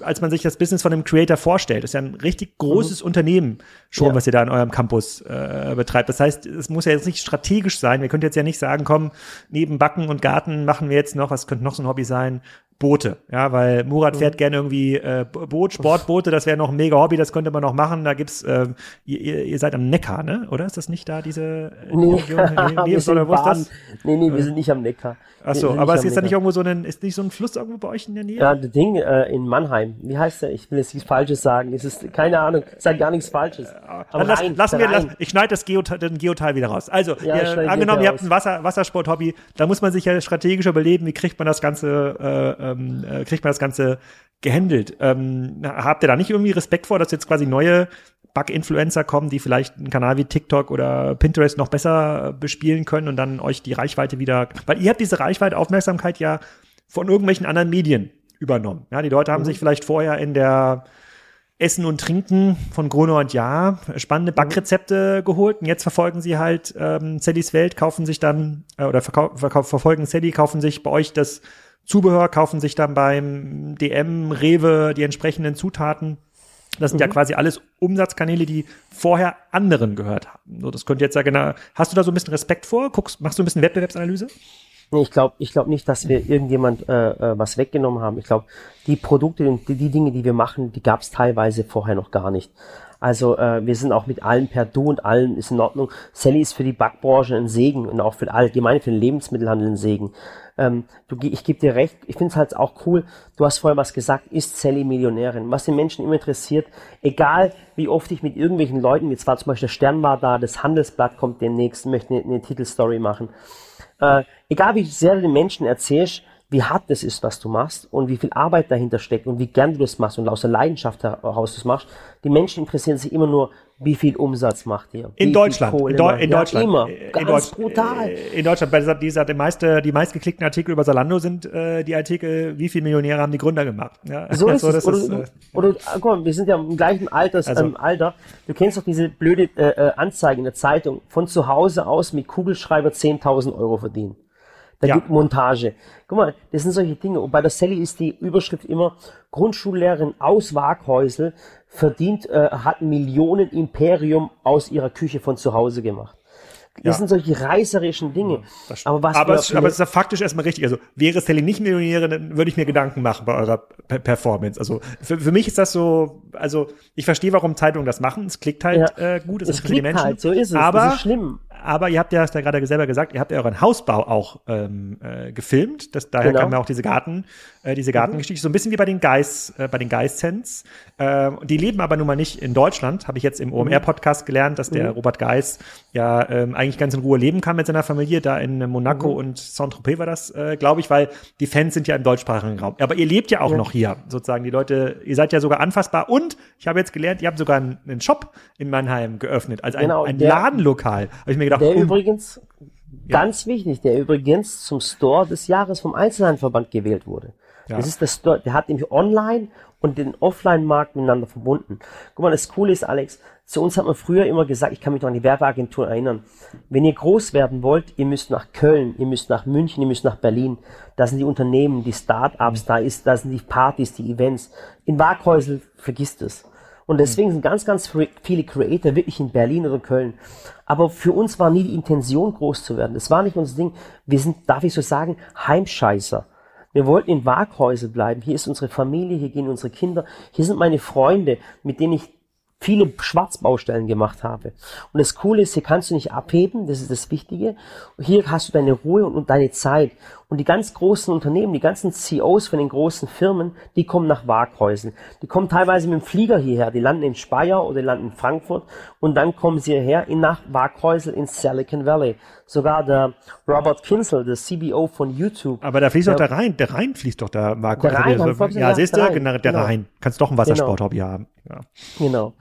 als man sich das Business von einem Creator vorstellt. Das ist ja ein richtig großes mhm. Unternehmen schon, ja. was ihr da in eurem Campus äh, betreibt. Das heißt, es muss ja jetzt nicht strategisch sein. Wir könnt jetzt ja nicht sagen, komm, neben Backen und Garten machen wir jetzt noch, was könnte noch so ein Hobby sein? Boote, ja, weil Murat fährt mhm. gerne irgendwie äh, Boot, Sportboote, das wäre noch ein mega Hobby, das könnte man noch machen. Da gibt's, äh, ihr, ihr seid am Neckar, ne? Oder ist das nicht da diese äh, nee, Region? Nee, nee, oder wo ist das? Nee, nee, wir sind nicht am Neckar. Ach so, aber es ist da nicht irgendwo so ein, ist nicht so ein Fluss irgendwo bei euch in der Nähe? Ja, das Ding äh, in Mannheim. Wie heißt der? Ich will jetzt nichts Falsches sagen. Es ist keine Ahnung, es sagt gar nichts Falsches. Aber lass, Rhein, lassen wir, lass, ich schneide das Geoteil, den Geoteil wieder raus. Also, ja, ihr, angenommen, ihr habt ein Wasser, Wassersport-Hobby, da muss man sich ja strategisch überleben, wie kriegt man das Ganze, äh, ähm, äh, kriegt man das Ganze gehandelt. Ähm, habt ihr da nicht irgendwie Respekt vor, dass jetzt quasi neue Bug-Influencer kommen, die vielleicht einen Kanal wie TikTok oder Pinterest noch besser bespielen können und dann euch die Reichweite wieder, weil ihr habt diese Reichweite, Aufmerksamkeit ja von irgendwelchen anderen Medien übernommen. Ja, die Leute haben mhm. sich vielleicht vorher in der Essen und Trinken von Gruner und Ja spannende. Backrezepte mhm. geholt und jetzt verfolgen sie halt ähm, Sallys Welt, kaufen sich dann äh, oder verkau verfolgen Sally, kaufen sich bei euch das Zubehör, kaufen sich dann beim DM, Rewe die entsprechenden Zutaten das sind mhm. ja quasi alles Umsatzkanäle, die vorher anderen gehört haben. So, das könnte jetzt ja genau. Hast du da so ein bisschen Respekt vor? Guckst, machst du ein bisschen Wettbewerbsanalyse? Ich glaube ich glaub nicht, dass wir irgendjemand äh, äh, was weggenommen haben. Ich glaube, die Produkte und die, die, Dinge, die wir machen, die gab es teilweise vorher noch gar nicht. Also äh, wir sind auch mit allen per Du und allen ist in Ordnung. Sally ist für die Backbranche ein Segen und auch für allgemein für den Lebensmittelhandel ein Segen. Ähm, du, ich gebe dir recht, ich finde es halt auch cool, du hast vorher was gesagt, ist Sally Millionärin? Was den Menschen immer interessiert, egal wie oft ich mit irgendwelchen Leuten, jetzt war zum Beispiel der Stern war da, das Handelsblatt kommt demnächst, möchte eine, eine Titelstory machen. Äh, egal wie sehr du den Menschen erzählst, wie hart das ist, was du machst und wie viel Arbeit dahinter steckt und wie gern du das machst und aus der Leidenschaft heraus das machst. Die Menschen interessieren sich immer nur, wie viel Umsatz macht ihr? In Deutschland. In, Deu in, Deutschland. Immer. Ganz Deutsch brutal. Äh, in Deutschland. Bei dieser, dieser, die, meiste, die meistgeklickten Artikel über Salando sind äh, die Artikel, wie viele Millionäre haben die Gründer gemacht. Ja? So ist also, es. Oder, ist, äh, oder, guck mal, wir sind ja im gleichen Alters, also, ähm, Alter. Du kennst doch diese blöde äh, äh Anzeige in der Zeitung. Von zu Hause aus mit Kugelschreiber 10.000 Euro verdienen. Da ja. gibt Montage. Guck mal, das sind solche Dinge. Und bei der Sally ist die Überschrift immer Grundschullehrerin aus Waghäusel verdient, äh, hat Millionen Imperium aus ihrer Küche von zu Hause gemacht. Das ja. sind solche reißerischen Dinge. aber was aber, es, aber es ist ja faktisch erstmal richtig. Also wäre Sally nicht Millionärin, dann würde ich mir Gedanken machen bei eurer P Performance. Also für, für mich ist das so, also ich verstehe, warum Zeitungen das machen. Es klickt halt ja. äh, gut, es, es ist für die Menschen. Halt, so ist es. Aber, ist schlimm aber ihr habt ja, hast ja gerade selber gesagt, ihr habt ja euren Hausbau auch ähm, äh, gefilmt. Das, daher Genau. kam ja auch diese Garten, äh, diese Gartengeschichte. So ein bisschen wie bei den Geis, äh, bei den Geissens. Äh, die leben aber nun mal nicht in Deutschland. Habe ich jetzt im OMR-Podcast gelernt, dass der Robert Geis ja ähm, eigentlich ganz in Ruhe leben kann mit seiner Familie. Da in Monaco und Saint-Tropez war das, äh, glaube ich, weil die Fans sind ja im deutschsprachigen Raum. Aber ihr lebt ja auch noch hier, sozusagen. Die Leute, ihr seid ja sogar anfassbar. Und ich habe jetzt gelernt, ihr habt sogar einen, einen Shop in Mannheim geöffnet, also ein, Genau, ein der- Ladenlokal. Habe ich mir gedacht, Der oh, übrigens, ganz wichtig, der übrigens zum Store des Jahres vom Einzelhandelsverband gewählt wurde. Ja. Das ist Store, der hat nämlich Online und den Offline-Markt miteinander verbunden. Guck mal, das Coole ist, Alex, zu uns hat man früher immer gesagt, ich kann mich noch an die Werbeagentur erinnern, wenn ihr groß werden wollt, ihr müsst nach Köln, ihr müsst nach München, ihr müsst nach Berlin. Da sind die Unternehmen, die Start-ups, da ist, da sind die Partys, die Events. In Waghäusel vergisst es. Und deswegen sind ganz, ganz viele Creator wirklich in Berlin oder Köln. Aber für uns war nie die Intention, groß zu werden. Das war nicht unser Ding. Wir sind, darf ich so sagen, Heimscheißer. Wir wollten in Waghäusel bleiben. Hier ist unsere Familie, hier gehen unsere Kinder, hier sind meine Freunde, mit denen ich viele Schwarzbaustellen gemacht habe. Und das Coole ist, hier kannst du nicht abheben, das ist das Wichtige. Hier hast du deine Ruhe und, und deine Zeit. Und die ganz großen Unternehmen, die ganzen CEOs von den großen Firmen, die kommen nach Waghäusel. Die kommen teilweise mit dem Flieger hierher, die landen in Speyer oder die landen in Frankfurt und dann kommen sie hierher in nach Waghäusel in Silicon Valley. Sogar der Robert Kinzel, der CBO von YouTube, aber da fließt Ja. doch der Rhein, der Rhein fließt doch da, Marco. Der Rhein, Also, hab ich ja, siehst du, der Rhein, genau, der genau. Rhein. Kannst doch ein Wassersporthobby haben. Ja. Genau.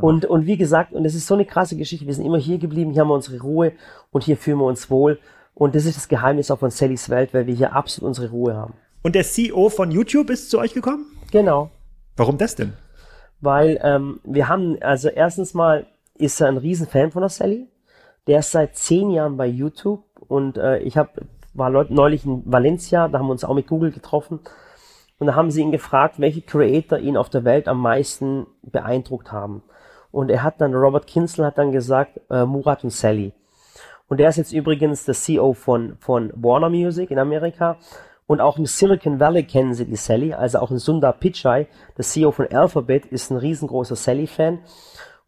Und, und wie gesagt, und es ist so eine krasse Geschichte, wir sind immer hier geblieben, hier haben wir unsere Ruhe und hier fühlen wir uns wohl. Und das ist das Geheimnis auch von Sallys Welt, weil wir hier absolut unsere Ruhe haben. Und der CEO von YouTube ist zu euch gekommen? Genau. Warum das denn? Weil ähm, wir haben, also erstens mal ist er ein Riesenfan von der Sally. Der ist seit zehn Jahren bei YouTube und äh, ich hab, war neulich in Valencia, da haben wir uns auch mit Google getroffen und da haben sie ihn gefragt, welche Creator ihn auf der Welt am meisten beeindruckt haben. Und er hat dann, Robert Kinzel hat dann gesagt, äh, Murat und Sally. Und der ist jetzt übrigens der CEO von, von Warner Music in Amerika. Und auch im Silicon Valley kennen sie die Sally. Also auch ein Sundar Pichai, der CEO von Alphabet, ist ein riesengroßer Sally-Fan.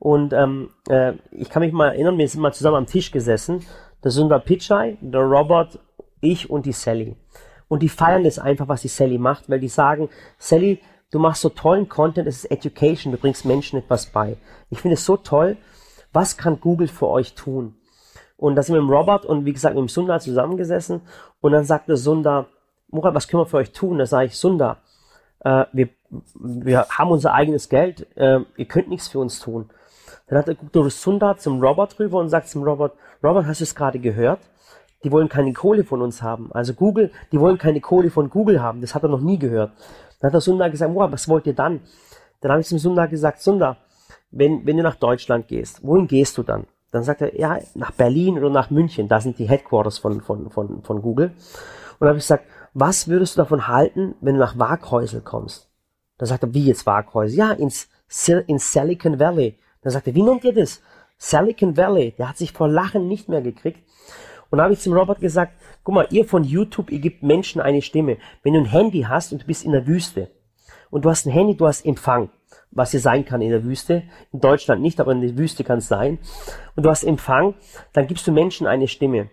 Und ähm, äh, ich kann mich mal erinnern, wir sind mal zusammen am Tisch gesessen. Der Sundar Pichai, der Robert, ich und die Sally. Und die feiern das einfach, was die Sally macht, weil die sagen, Sally, du machst so tollen Content, es ist Education, du bringst Menschen etwas bei. Ich finde es so toll. Was kann Google für euch tun? Und da sind wir mit dem Robert und wie gesagt mit dem Sundar zusammengesessen und dann sagte Sundar, Murat, was können wir für euch tun? Da sage ich, Sundar, äh, wir, wir haben unser eigenes Geld, äh, ihr könnt nichts für uns tun. Dann hat er guckt der Sundar zum Robert rüber und sagt zum Robert, Robert, hast du es gerade gehört? Die wollen keine Kohle von uns haben. Also Google, die wollen keine Kohle von Google haben. Das hat er noch nie gehört. Dann hat der Sundar gesagt, Murat, was wollt ihr dann? Dann habe ich zum Sundar gesagt, Sundar, wenn, wenn du nach Deutschland gehst, wohin gehst du dann? Dann sagt er, ja, nach Berlin oder nach München, da sind die Headquarters von, von, von, von Google. Und dann habe ich gesagt, was würdest du davon halten, wenn du nach Waghäusel kommst? Dann sagt er, wie jetzt Waghäusel? Ja, ins, in Silicon Valley. Dann sagt er, wie nennt ihr das? Silicon Valley. Der hat sich vor Lachen nicht mehr gekriegt. Und da habe ich zum Robert gesagt, guck mal, ihr von YouTube, ihr gebt Menschen eine Stimme. Wenn du ein Handy hast und du bist in der Wüste und du hast ein Handy, du hast Empfang, was hier sein kann in der Wüste, in Deutschland nicht, aber in der Wüste kann es sein, und du hast Empfang, dann gibst du Menschen eine Stimme. Und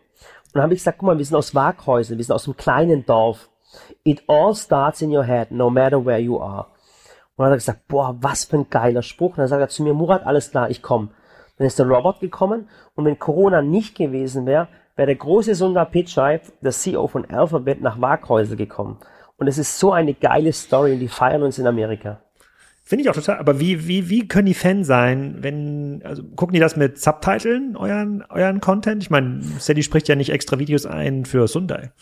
dann habe ich gesagt, guck mal, wir sind aus Waghäusel, wir sind aus einem kleinen Dorf. It all starts in your head, no matter where you are. Und dann hat er gesagt, boah, was für ein geiler Spruch. Und dann sagt er zu mir, Murat, alles klar, ich komme. Dann ist der Robert gekommen und wenn Corona nicht gewesen wäre, wäre der große Sundar Pichai, der CEO von Alphabet, nach Waghäusel gekommen. Und es ist so eine geile Story und die feiern uns in Amerika. Finde ich auch total. Aber wie, wie, wie können die Fan sein, wenn, also gucken die das mit Subtiteln, euren, euren Content? Ich meine, Sadie spricht ja nicht extra Videos ein für Sundai.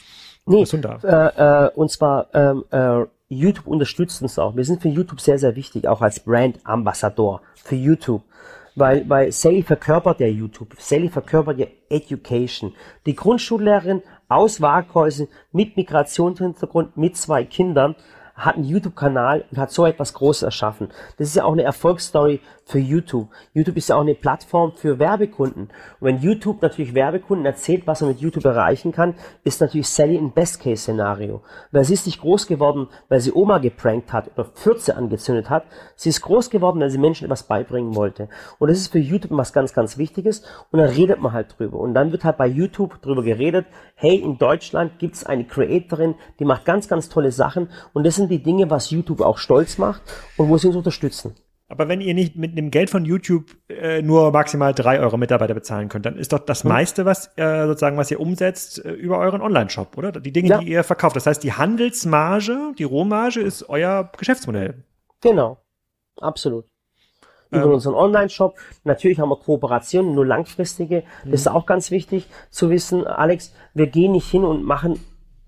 Nee, Sundar. äh, äh, und zwar ähm, äh, YouTube unterstützt uns auch. Wir sind für YouTube sehr, sehr wichtig, auch als Brand-Ambassador für YouTube. Weil, weil Sally verkörpert ja YouTube. Sally verkörpert ja Education. Die Grundschullehrerin aus Waghäusel mit Migrationshintergrund, mit zwei Kindern, hat einen YouTube-Kanal und hat so etwas Großes erschaffen. Das ist ja auch eine Erfolgsstory für YouTube. YouTube ist ja auch eine Plattform für Werbekunden. Und wenn YouTube natürlich Werbekunden erzählt, was er mit YouTube erreichen kann, ist natürlich Sally ein Best-Case-Szenario. Weil sie ist nicht groß geworden, weil sie Oma geprankt hat oder Fürze angezündet hat. Sie ist groß geworden, weil sie Menschen etwas beibringen wollte. Und das ist für YouTube was ganz, ganz Wichtiges. Und dann redet man halt drüber. Und dann wird halt bei YouTube drüber geredet, hey, in Deutschland gibt's eine Creatorin, die macht ganz, ganz tolle Sachen. Und das sind die Dinge, was YouTube auch stolz macht und wo sie uns unterstützen. Aber wenn ihr nicht mit dem Geld von YouTube äh, nur maximal drei eure Mitarbeiter bezahlen könnt, dann ist doch das hm. meiste, was äh, sozusagen, was ihr umsetzt, äh, über euren Online-Shop, oder? Die Dinge, ja. die ihr verkauft. Das heißt, die Handelsmarge, die Rohmarge ist euer Geschäftsmodell. Genau. Absolut. Über ähm. unseren Online-Shop. Natürlich haben wir Kooperationen, nur langfristige. Das ist hm. auch ganz wichtig zu wissen, Alex. Wir gehen nicht hin und machen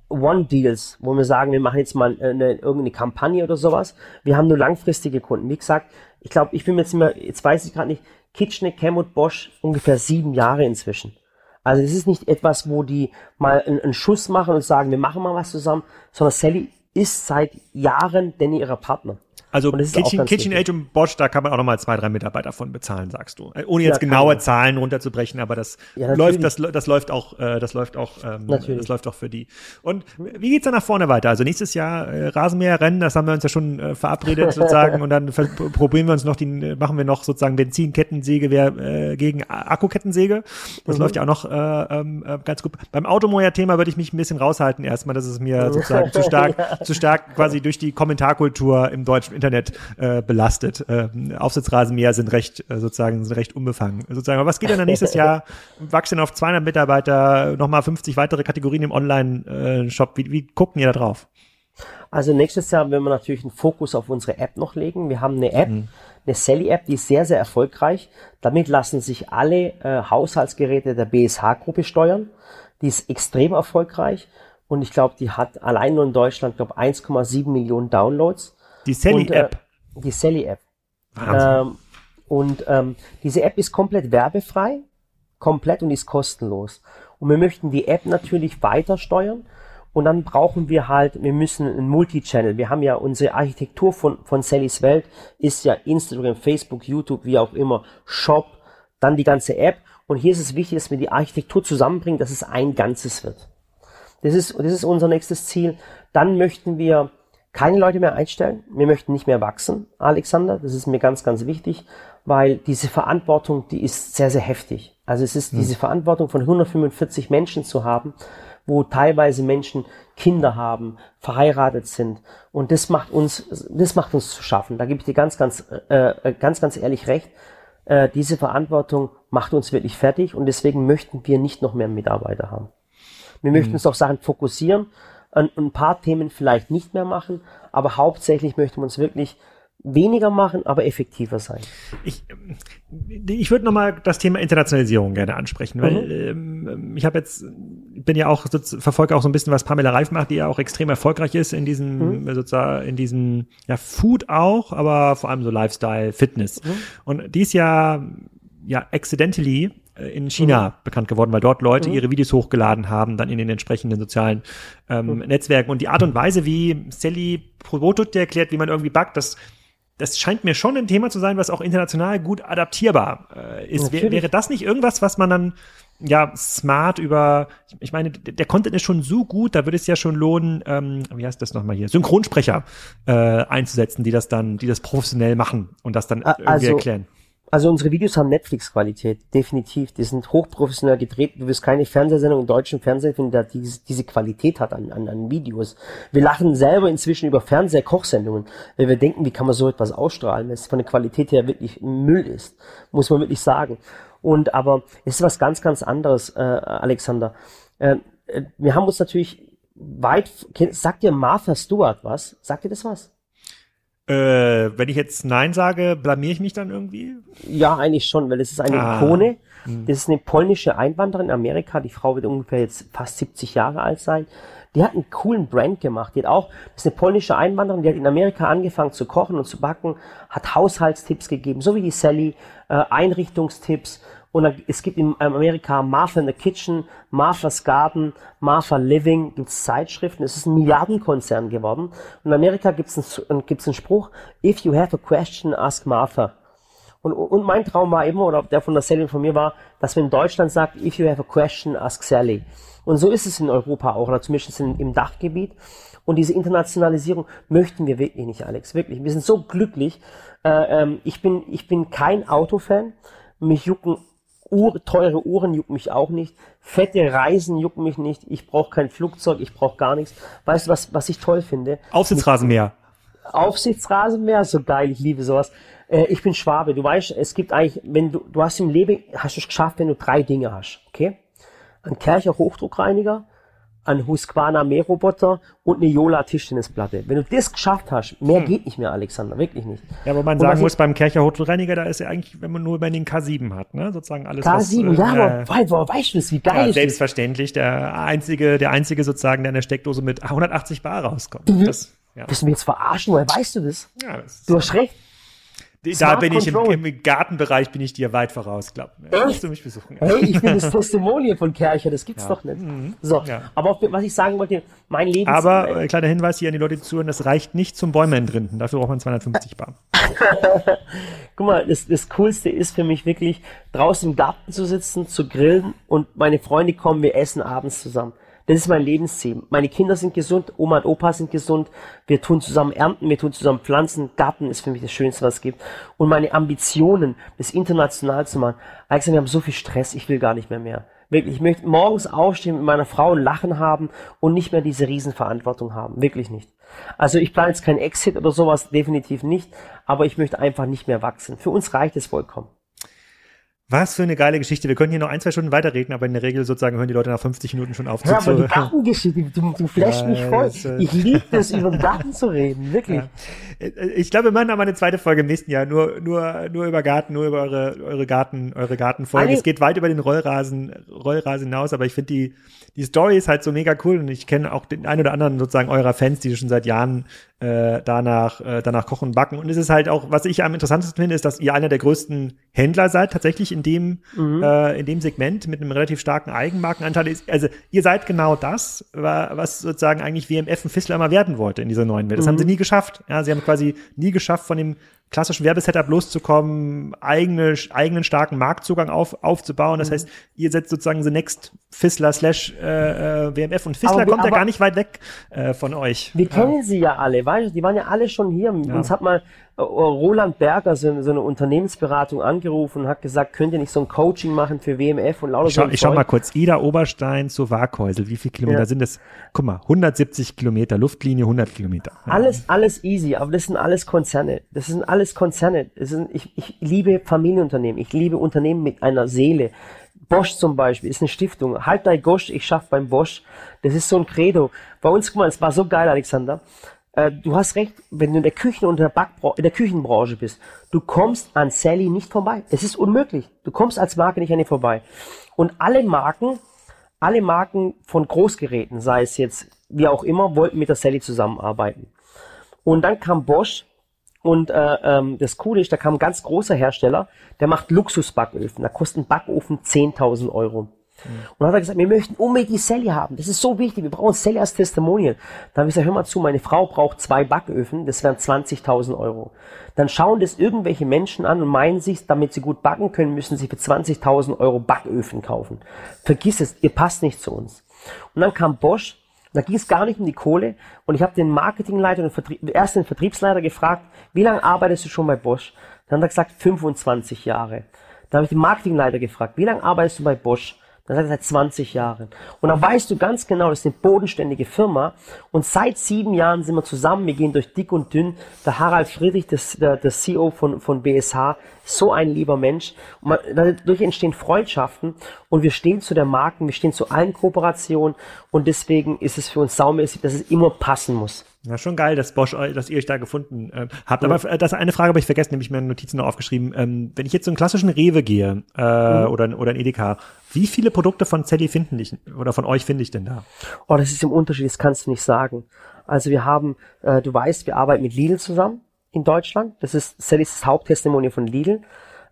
One-Deals, wo wir sagen, wir machen jetzt mal eine, irgendeine Kampagne oder sowas. Wir haben nur langfristige Kunden. Wie gesagt, ich glaube, ich bin mir jetzt immer, jetzt weiß ich gerade nicht, Kitchener, Kemmut, Bosch ungefähr sieben Jahre inzwischen. Also es ist nicht etwas, wo die mal einen, einen, Schuss machen und sagen, wir machen mal was zusammen, sondern Sally ist seit Jahren denn ihrer Partner. Also Kitchen, KitchenAid und Bosch, da kann man auch nochmal zwei, drei Mitarbeiter von bezahlen, sagst du. Äh, ohne jetzt ja, genaue Zahlen runterzubrechen, aber das ja, läuft, das, das läuft auch, äh, das läuft auch, ähm, das läuft auch für die. Und wie geht's dann nach vorne weiter? Also nächstes Jahr äh, Rasenmäherrennen, das haben wir uns ja schon äh, verabredet sozusagen und dann probieren wir uns noch die, machen wir noch sozusagen Benzinkettensäge äh, gegen Akkukettensäge. Das mhm. läuft ja auch noch äh, ähm, äh, ganz gut. Beim Automower-Thema würde ich mich ein bisschen raushalten erstmal, das ist mir sozusagen zu stark, ja. zu stark quasi durch die Kommentarkultur im deutschen Internet äh, belastet. Äh, Aufsitzrasenmäher sind recht äh, sozusagen sind recht unbefangen. Sozusagen. Aber was geht denn dann nächstes Jahr? Wachsen auf 200 Mitarbeiter, nochmal 50 weitere Kategorien im Online-Shop. Wie, wie gucken ihr da drauf? Also nächstes Jahr werden wir natürlich einen Fokus auf unsere App noch legen. Wir haben eine App, mhm. eine Sally-App, die ist sehr, sehr erfolgreich. Damit lassen sich alle äh, Haushaltsgeräte der BSH-Gruppe steuern. Die ist extrem erfolgreich und ich glaube, die hat allein nur in Deutschland, glaube 1,7 Millionen Downloads. Die Sally-App. Äh, die Sally-App. Ähm, und ähm, diese App ist komplett werbefrei, komplett und ist kostenlos. Und wir möchten die App natürlich weiter steuern. Und dann brauchen wir halt, wir müssen ein Multichannel. Wir haben ja unsere Architektur von, von Sallys Welt ist ja Instagram, Facebook, YouTube, wie auch immer, Shop, dann die ganze App. Und hier ist es wichtig, dass wir die Architektur zusammenbringen, dass es ein Ganzes wird. Das ist, das ist unser nächstes Ziel. Dann möchten wir keine Leute mehr einstellen. Wir möchten nicht mehr wachsen, Alexander. Das ist mir ganz, ganz wichtig, weil diese Verantwortung, die ist sehr, sehr heftig. Also es ist hm. diese Verantwortung von 145 Menschen zu haben, wo teilweise Menschen Kinder haben, verheiratet sind. Und das macht uns, das macht uns zu schaffen. Da gebe ich dir ganz, ganz, äh, ganz, ganz ehrlich recht. Äh, diese Verantwortung macht uns wirklich fertig und deswegen möchten wir nicht noch mehr Mitarbeiter haben. Wir möchten hm. uns auf Sachen fokussieren ein, ein paar Themen vielleicht nicht mehr machen, aber hauptsächlich möchte man es wirklich weniger machen, aber effektiver sein. Ich, ich würde nochmal das Thema Internationalisierung gerne ansprechen, weil mhm. ähm, ich habe jetzt, bin ja auch, verfolge auch so ein bisschen, was Pamela Reif macht, die ja auch extrem erfolgreich ist in diesem, mhm. sozusagen, in diesem, ja, Food auch, aber vor allem so Lifestyle, Fitness. Mhm. Und die ist ja, ja, accidentally in China mhm. bekannt geworden, weil dort Leute mhm. ihre Videos hochgeladen haben, dann in den entsprechenden sozialen ähm, mhm. Netzwerken. Und die Art und Weise, wie Sally Produkte erklärt, wie man irgendwie backt, das das scheint mir schon ein Thema zu sein, was auch international gut adaptierbar äh, ist. Wär, wäre das nicht irgendwas, was man dann ja smart über, ich meine, der Content ist schon so gut, da würde es ja schon lohnen, ähm, wie heißt das nochmal hier, Synchronsprecher äh, einzusetzen, die das dann, die das professionell machen und das dann irgendwie also, erklären. Also unsere Videos haben Netflix-Qualität, definitiv. Die sind hochprofessionell gedreht. Du wirst keine Fernsehsendung im deutschen Fernsehen finden, diese, diese Qualität hat an, an, an Videos. Wir lachen selber inzwischen über Fernsehkochsendungen, weil wir denken, wie kann man so etwas ausstrahlen, wenn es von der Qualität her wirklich Müll ist, muss man wirklich sagen. Und aber es ist was ganz, ganz anderes, äh, Alexander. Äh, äh wir haben uns natürlich weit, sagt dir Martha Stewart was? Sagt dir das was? Äh, wenn ich jetzt Nein sage, blamier ich mich dann irgendwie? Ja, eigentlich schon, weil es ist eine ah. Ikone. Hm. Das ist eine polnische Einwanderin in Amerika. Die Frau wird ungefähr jetzt fast 70 Jahre alt sein. Die hat einen coolen Brand gemacht. Die hat auch, das ist eine polnische Einwanderin, die hat in Amerika angefangen zu kochen und zu backen, hat Haushaltstipps gegeben, so wie die Sally, äh, Einrichtungstipps und es gibt in Amerika Martha in the Kitchen, Martha's Garden, Martha Living, gibt's Zeitschriften. Es ist ein Milliardenkonzern geworden. Und in Amerika gibt's einen, gibt's einen Spruch, if you have a question, ask Martha. Und, und mein Traum war immer, oder der von der Sally von mir war, dass man in Deutschland sagt, if you have a question, ask Sally. Und so ist es in Europa auch, oder zumindest in, im Dachgebiet. Und diese Internationalisierung möchten wir wirklich nicht, Alex. Wirklich. Wir sind so glücklich. Äh, ähm, ich, bin, ich bin kein Autofan. Mich jucken Uhr, teure Uhren jucken mich auch nicht. Fette Reisen jucken mich nicht. Ich brauche kein Flugzeug, ich brauche gar nichts. Weißt du, was, was ich toll finde? Aufsitzrasenmäher. Aufsichtsrasenmäher, so geil, ich liebe sowas. Äh, ich bin Schwabe, du weißt, es gibt eigentlich, wenn du, du hast im Leben, hast du es geschafft, wenn du drei Dinge hast, okay? Ein Kercher Hochdruckreiniger, ein Husqvarna Mähroboter und eine Yola Tischtennisplatte. Wenn du das geschafft hast, mehr hm. geht nicht mehr, Alexander, wirklich nicht. Ja, aber man und sagen muss, beim Kercher Hochdruckreiniger, da ist ja eigentlich, wenn man nur über den K7 hat, ne, sozusagen alles. K7, was, ja, äh, aber weil, woher weißt du das, wie geil ja, ist Selbstverständlich, der einzige, der einzige sozusagen, der in der Steckdose mit 180 Bar rauskommt. Mhm. Das, ja. Willst du mich jetzt verarschen, woher weißt du das? Ja, das du hast recht da bin ich im, im, Gartenbereich bin ich dir weit voraus, glaub mir. Echt? du mich besuchen. Hey, ich bin das Testimonial von Kercher, das gibt's ja. doch nicht. Mhm. So, ja. aber auf, was ich sagen wollte, mein Leben. Aber äh, kleiner Hinweis hier an die Leute, die zuhören, das reicht nicht zum Bäume entrinden. Dafür braucht man 250 Bar. Guck mal, das, das Coolste ist für mich wirklich, draußen im Garten zu sitzen, zu grillen und meine Freunde kommen, wir essen abends zusammen. Das ist mein Lebensziel. Meine Kinder sind gesund, Oma und Opa sind gesund. Wir tun zusammen ernten, wir tun zusammen pflanzen. Garten ist für mich das Schönste, was es gibt. Und meine Ambitionen, das international zu machen. Alexander, wir haben so viel Stress, ich will gar nicht mehr mehr. Wirklich, ich möchte morgens aufstehen mit meiner Frau und Lachen haben und nicht mehr diese Riesenverantwortung haben. Wirklich nicht. Also ich plane jetzt kein Exit oder sowas, definitiv nicht. Aber ich möchte einfach nicht mehr wachsen. Für uns reicht es vollkommen. Was für eine geile Geschichte. Wir können hier noch ein, zwei Stunden weiterreden, aber in der Regel sozusagen hören die Leute nach 50 Minuten schon auf. Ja, aber die Gartengeschichte, du, du flashst ja, mich voll. Äh, ich liebe es, über den Garten zu reden, wirklich. Ja. Äh, ich glaube, wir machen aber eine zweite Folge im nächsten Jahr, nur, nur, nur über Garten, nur über eure, eure Garten, eure Gartenfolge. Es geht weit über den Rollrasen, Rollrasen hinaus, aber ich finde die, die Story ist halt so mega cool und ich kenne auch den ein oder anderen sozusagen eurer Fans, die schon seit Jahren äh, danach, äh, danach kochen und backen. Und es ist halt auch, was ich am interessantesten finde, ist, dass ihr einer der größten Händler seid, tatsächlich in dem, mhm. äh, in dem Segment mit einem relativ starken Eigenmarkenanteil. Ist, also ihr seid genau das, was sozusagen eigentlich WMF und Fissler immer werden wollte in dieser neuen Welt. Das mhm. haben sie nie geschafft. Ja, sie haben quasi nie geschafft, von dem klassischen Werbesetup loszukommen, eigene, eigenen starken Marktzugang auf, aufzubauen. Das mhm. heißt, ihr setzt sozusagen the next Fissler slash äh, äh WMF und Fissler kommt da gar nicht weit weg äh, von euch. Wir ja. kennen sie ja alle, weißt du, die waren ja alle schon hier. Ja. Uns hat mal Roland Berger, so, so eine Unternehmensberatung angerufen und hat gesagt, könnt ihr nicht so ein Coaching machen für WMF und lauter ich schau, so Ich schau mal kurz, Ida Oberstein zu Waghäusel, wie viele Kilometer ja. sind das? Guck mal, 170 Kilometer, Luftlinie 100 Kilometer. Ja. Alles, alles easy, aber das sind alles Konzerne. Das sind alles Konzerne. Das sind, ich, ich liebe Familienunternehmen, ich liebe Unternehmen mit einer Seele. Bosch zum Beispiel ist eine Stiftung. Halt dein Gosch, ich schaff beim Bosch. Das ist so ein Credo. Bei uns, guck mal, es war so geil, Alexander. Äh, du hast recht, wenn du in der Küchen und der, Backbra in der Küchenbranche bist, du kommst an Sally nicht vorbei. Es ist unmöglich. Du kommst als Marke nicht an ihr vorbei. Und alle Marken, alle Marken von Großgeräten, sei es jetzt wie auch immer, wollten mit der Sally zusammenarbeiten. Und dann kam Bosch und äh, ähm, das Coole ist, da kam ein ganz großer Hersteller, der macht Luxusbacköfen. Da kostet ein Backofen 10.000 Euro. Mhm. Und dann hat er gesagt, wir möchten unbedingt die Sally haben. Das ist so wichtig. Wir brauchen Sally als Testimonial. Dann habe ich gesagt, hör mal zu, meine Frau braucht zwei Backöfen. Das wären 20.000 Euro. Dann schauen das irgendwelche Menschen an und meinen sich, damit sie gut backen können, müssen sie für 20.000 Euro Backöfen kaufen. Vergiss es, ihr passt nicht zu uns. Und dann kam Bosch. Da ging es gar nicht um die Kohle. Und ich habe den Marketingleiter und Vertrieb, erst den Vertriebsleiter gefragt, wie lange arbeitest du schon bei Bosch? Dann hat er gesagt, 25 Jahre. Dann habe ich den Marketingleiter gefragt, wie lange arbeitest du bei Bosch? Das er seit 20 Jahren. Und dann weißt du ganz genau, das ist eine bodenständige Firma. Und seit sieben Jahren sind wir zusammen. Wir gehen durch dick und dünn. Der Harald Friedrich, der, der CEO von, von BSH, so ein lieber Mensch. Man, dadurch entstehen Freundschaften. Und wir stehen zu der Marken, wir stehen zu allen Kooperationen. Und deswegen ist es für uns saumäßig, dass es immer passen muss. Ja, schon geil, dass Bosch, dass ihr euch da gefunden äh, habt. Ja. Aber äh, das eine Frage habe ich vergessen, nämlich meine Notizen noch aufgeschrieben. Ähm, wenn ich jetzt so einen klassischen Rewe gehe äh, mhm. oder, oder ein Edeka, wie viele Produkte von Sally finden ich oder von euch finde ich denn da? Oh, das ist im Unterschied, das kannst du nicht sagen. Also wir haben, äh, du weißt, wir arbeiten mit Lidl zusammen in Deutschland. Das ist Sallys das Haupttestimonial von Lidl.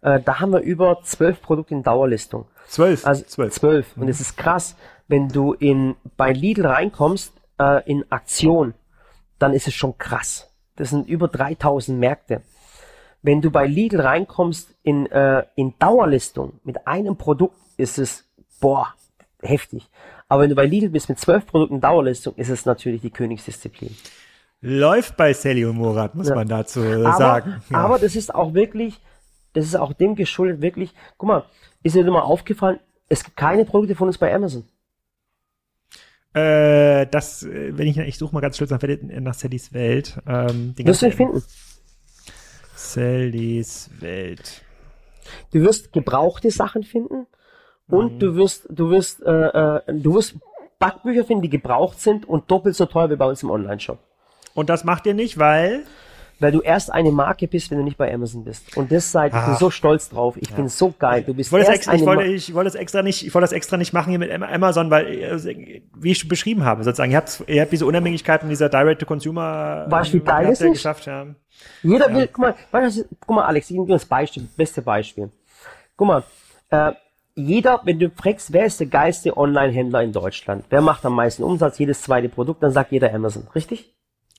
Äh, da haben wir über zwölf Produkte in Dauerlistung. Zwölf? Also zwölf. zwölf. Mhm. Und es ist krass, wenn du in bei Lidl reinkommst äh, in Aktion dann ist es schon krass. Das sind über 3000 Märkte. Wenn du bei Lidl reinkommst in, äh, in Dauerlistung mit einem Produkt, ist es, boah, heftig. Aber wenn du bei Lidl bist mit zwölf Produkten Dauerlistung, ist es natürlich die Königsdisziplin. Läuft bei Sally und Murat, muss ja. man dazu aber, sagen. Ja. Aber das ist auch wirklich, das ist auch dem geschuldet, wirklich, guck mal, ist dir mal aufgefallen, es gibt keine Produkte von uns bei Amazon. Äh, das, wenn ich, ich suche mal ganz schnell nach, nach Sallys Welt. Ähm, Wirst du nicht finden. Sallys Welt. Du wirst gebrauchte Sachen finden und mhm. du wirst, du wirst, äh, äh, du wirst Backbücher finden, die gebraucht sind und doppelt so teuer wie bei uns im Online-Shop. Und das macht ihr nicht, weil? Weil du erst eine Marke bist, wenn du nicht bei Amazon bist. Und das seid, ich bin so stolz drauf. Ich ja. bin so geil. Du bist ich wollte, extra, ich, wollte, ich wollte das extra nicht, ich wollte das extra nicht machen hier mit Amazon, weil, also, wie ich beschrieben habe, sozusagen, ihr habt, ihr habt diese Unabhängigkeit in dieser Direct-to-Consumer, weißt du, wie geil ist geschafft, ja. Jeder ja. will, guck mal, weißt du, guck mal, Alex, ich gebe dir das Beispiel, beste Beispiel. Guck mal, äh, jeder, wenn du fragst, wer ist der geilste Online-Händler in Deutschland? Wer macht am meisten Umsatz? Jedes zweite Produkt, dann sagt jeder Amazon, richtig?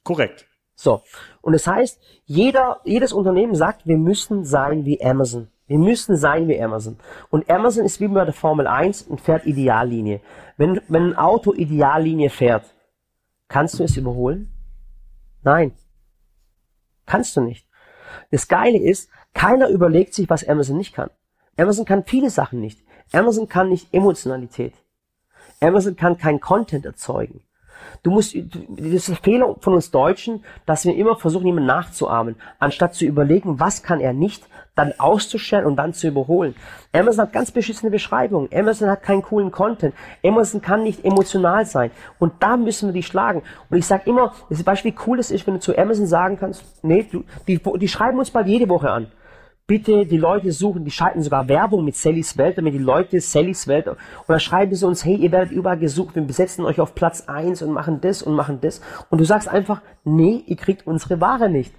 Korrekt. So. Und das heißt, jeder, jedes Unternehmen sagt, wir müssen sein wie Amazon. Wir müssen sein wie Amazon. Und Amazon ist wie bei der Formel 1 und fährt Ideallinie. Wenn, wenn ein Auto Ideallinie fährt, kannst du es überholen? Nein. Kannst du nicht. Das Geile ist, keiner überlegt sich, was Amazon nicht kann. Amazon kann viele Sachen nicht. Amazon kann nicht Emotionalität. Amazon kann kein Content erzeugen. Du musst, das ist ein Fehler von uns Deutschen, dass wir immer versuchen, jemanden nachzuahmen, anstatt zu überlegen, was kann er nicht, dann auszustellen und dann zu überholen. Amazon hat ganz beschissene Beschreibungen. Amazon hat keinen coolen Content. Amazon kann nicht emotional sein. Und da müssen wir die schlagen. Und ich sage immer, das Beispiel, wie cool es ist, wenn du zu Amazon sagen kannst, nee, du, die, die schreiben uns bald jede Woche an bitte die Leute suchen, die schalten sogar Werbung mit Sallys Welt, damit die Leute Sallys Welt, oder schreiben sie uns, hey, ihr werdet überall gesucht, wir besetzen euch auf Platz eins und machen das und machen das. Und du sagst einfach, nee, ihr kriegt unsere Ware nicht.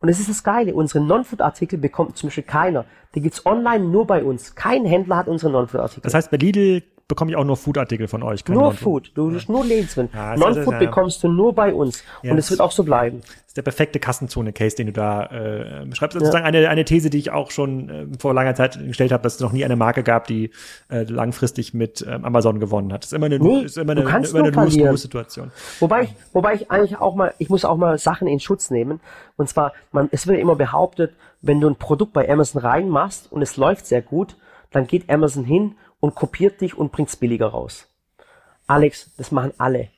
Und es ist das Geile, unsere Non-Food-Artikel bekommt zum Beispiel keiner. Die gibt's online nur bei uns. Kein Händler hat unsere Non-Food-Artikel. Das heißt, bei Lidl bekomme ich auch nur Food-Artikel von euch. Nur Food. Du ja. nur Lebensmittel. Ja, Non-Food ja. bekommst du nur bei uns. Ja, und es wird auch so bleiben. Das ist der perfekte Kassenzone-Case, den du da äh, beschreibst. Sozusagen eine, eine These, die ich auch schon äh, vor langer Zeit gestellt habe, dass es noch nie eine Marke gab, die äh, langfristig mit ähm, Amazon gewonnen hat. Das ist immer eine, nee, ist immer eine, eine, immer eine Lose-Lose-Situation. Wobei ich, wobei ich eigentlich auch mal, ich muss auch mal Sachen in Schutz nehmen. Und zwar, man, es wird immer behauptet, wenn du ein Produkt bei Amazon reinmachst und es läuft sehr gut, dann geht Amazon hin und kopiert dich und bringt's billiger raus. Alex, das machen alle.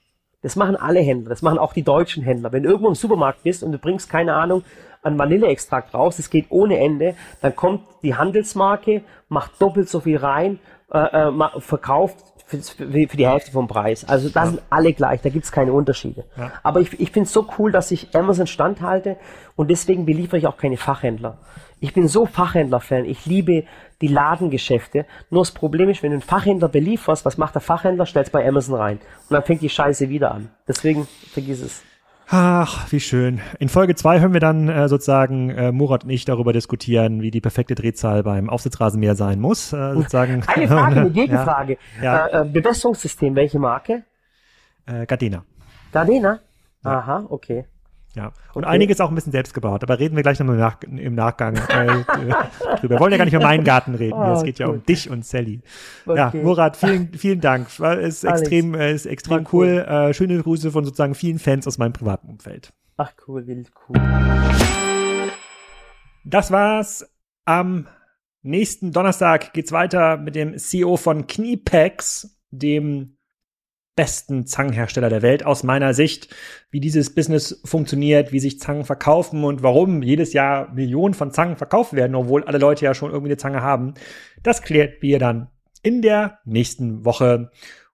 Das machen alle Händler, das machen auch die deutschen Händler. Wenn du irgendwo im Supermarkt bist und du bringst, keine Ahnung, einen Vanilleextrakt raus, das geht ohne Ende, dann kommt die Handelsmarke, macht doppelt so viel rein, äh, äh, verkauft für, für, die Hälfte vom Preis. Also da ja. sind alle gleich, da gibt's keine Unterschiede. Ja. Aber ich, ich finde es so cool, dass ich Amazon standhalte und deswegen beliefere ich auch keine Fachhändler. Ich bin so Fachhändler-Fan. Ich liebe die Ladengeschäfte. Nur das Problem ist, wenn du einen Fachhändler belieferst, was macht der Fachhändler? Stellt bei Amazon rein. Und dann fängt die Scheiße wieder an. Deswegen vergiss es. Ach, wie schön. In Folge zwei hören wir dann äh, sozusagen äh, Murat und ich darüber diskutieren, wie die perfekte Drehzahl beim Aufsitzrasenmäher sein muss. Äh, sozusagen. Eine Frage, eine Gegenfrage. Ja, ja. Äh, äh, Bewässerungssystem, welche Marke? Äh, Gardena. Gardena? Aha, okay. Ja, und okay. einiges auch ein bisschen selbst gebaut, aber reden wir gleich nochmal nach, im Nachgang äh, drüber. Wir wollen ja gar nicht über meinen Garten reden, oh, es geht gut. ja um dich und Sally. Okay. Ja, Murat, vielen, vielen Dank. Es ist extrem, äh, ist extrem cool. cool. Äh, schöne Grüße von sozusagen vielen Fans aus meinem privaten Umfeld. Ach cool, wild cool. Das war's. Am nächsten Donnerstag geht's weiter mit dem CEO von Kniepex, dem besten Zangenhersteller der Welt aus meiner Sicht, wie dieses Business funktioniert, wie sich Zangen verkaufen und warum jedes Jahr Millionen von Zangen verkauft werden, obwohl alle Leute ja schon irgendwie eine Zange haben. Das klärt wir dann in der nächsten Woche.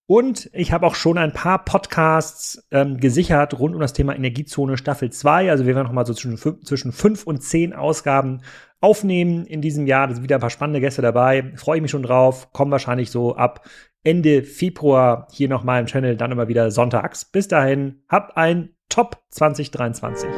Und ich habe auch schon ein paar Podcasts ähm, gesichert rund um das Thema Energiezone Staffel 2. Also wir werden noch mal so zwischen, zwischen fünf und zehn Ausgaben aufnehmen in diesem Jahr. Da sind wieder ein paar spannende Gäste dabei. Freue ich mich schon drauf. Kommen wahrscheinlich so ab Ende Februar hier nochmal im Channel, dann immer wieder sonntags. Bis dahin, habt ein Top 2023.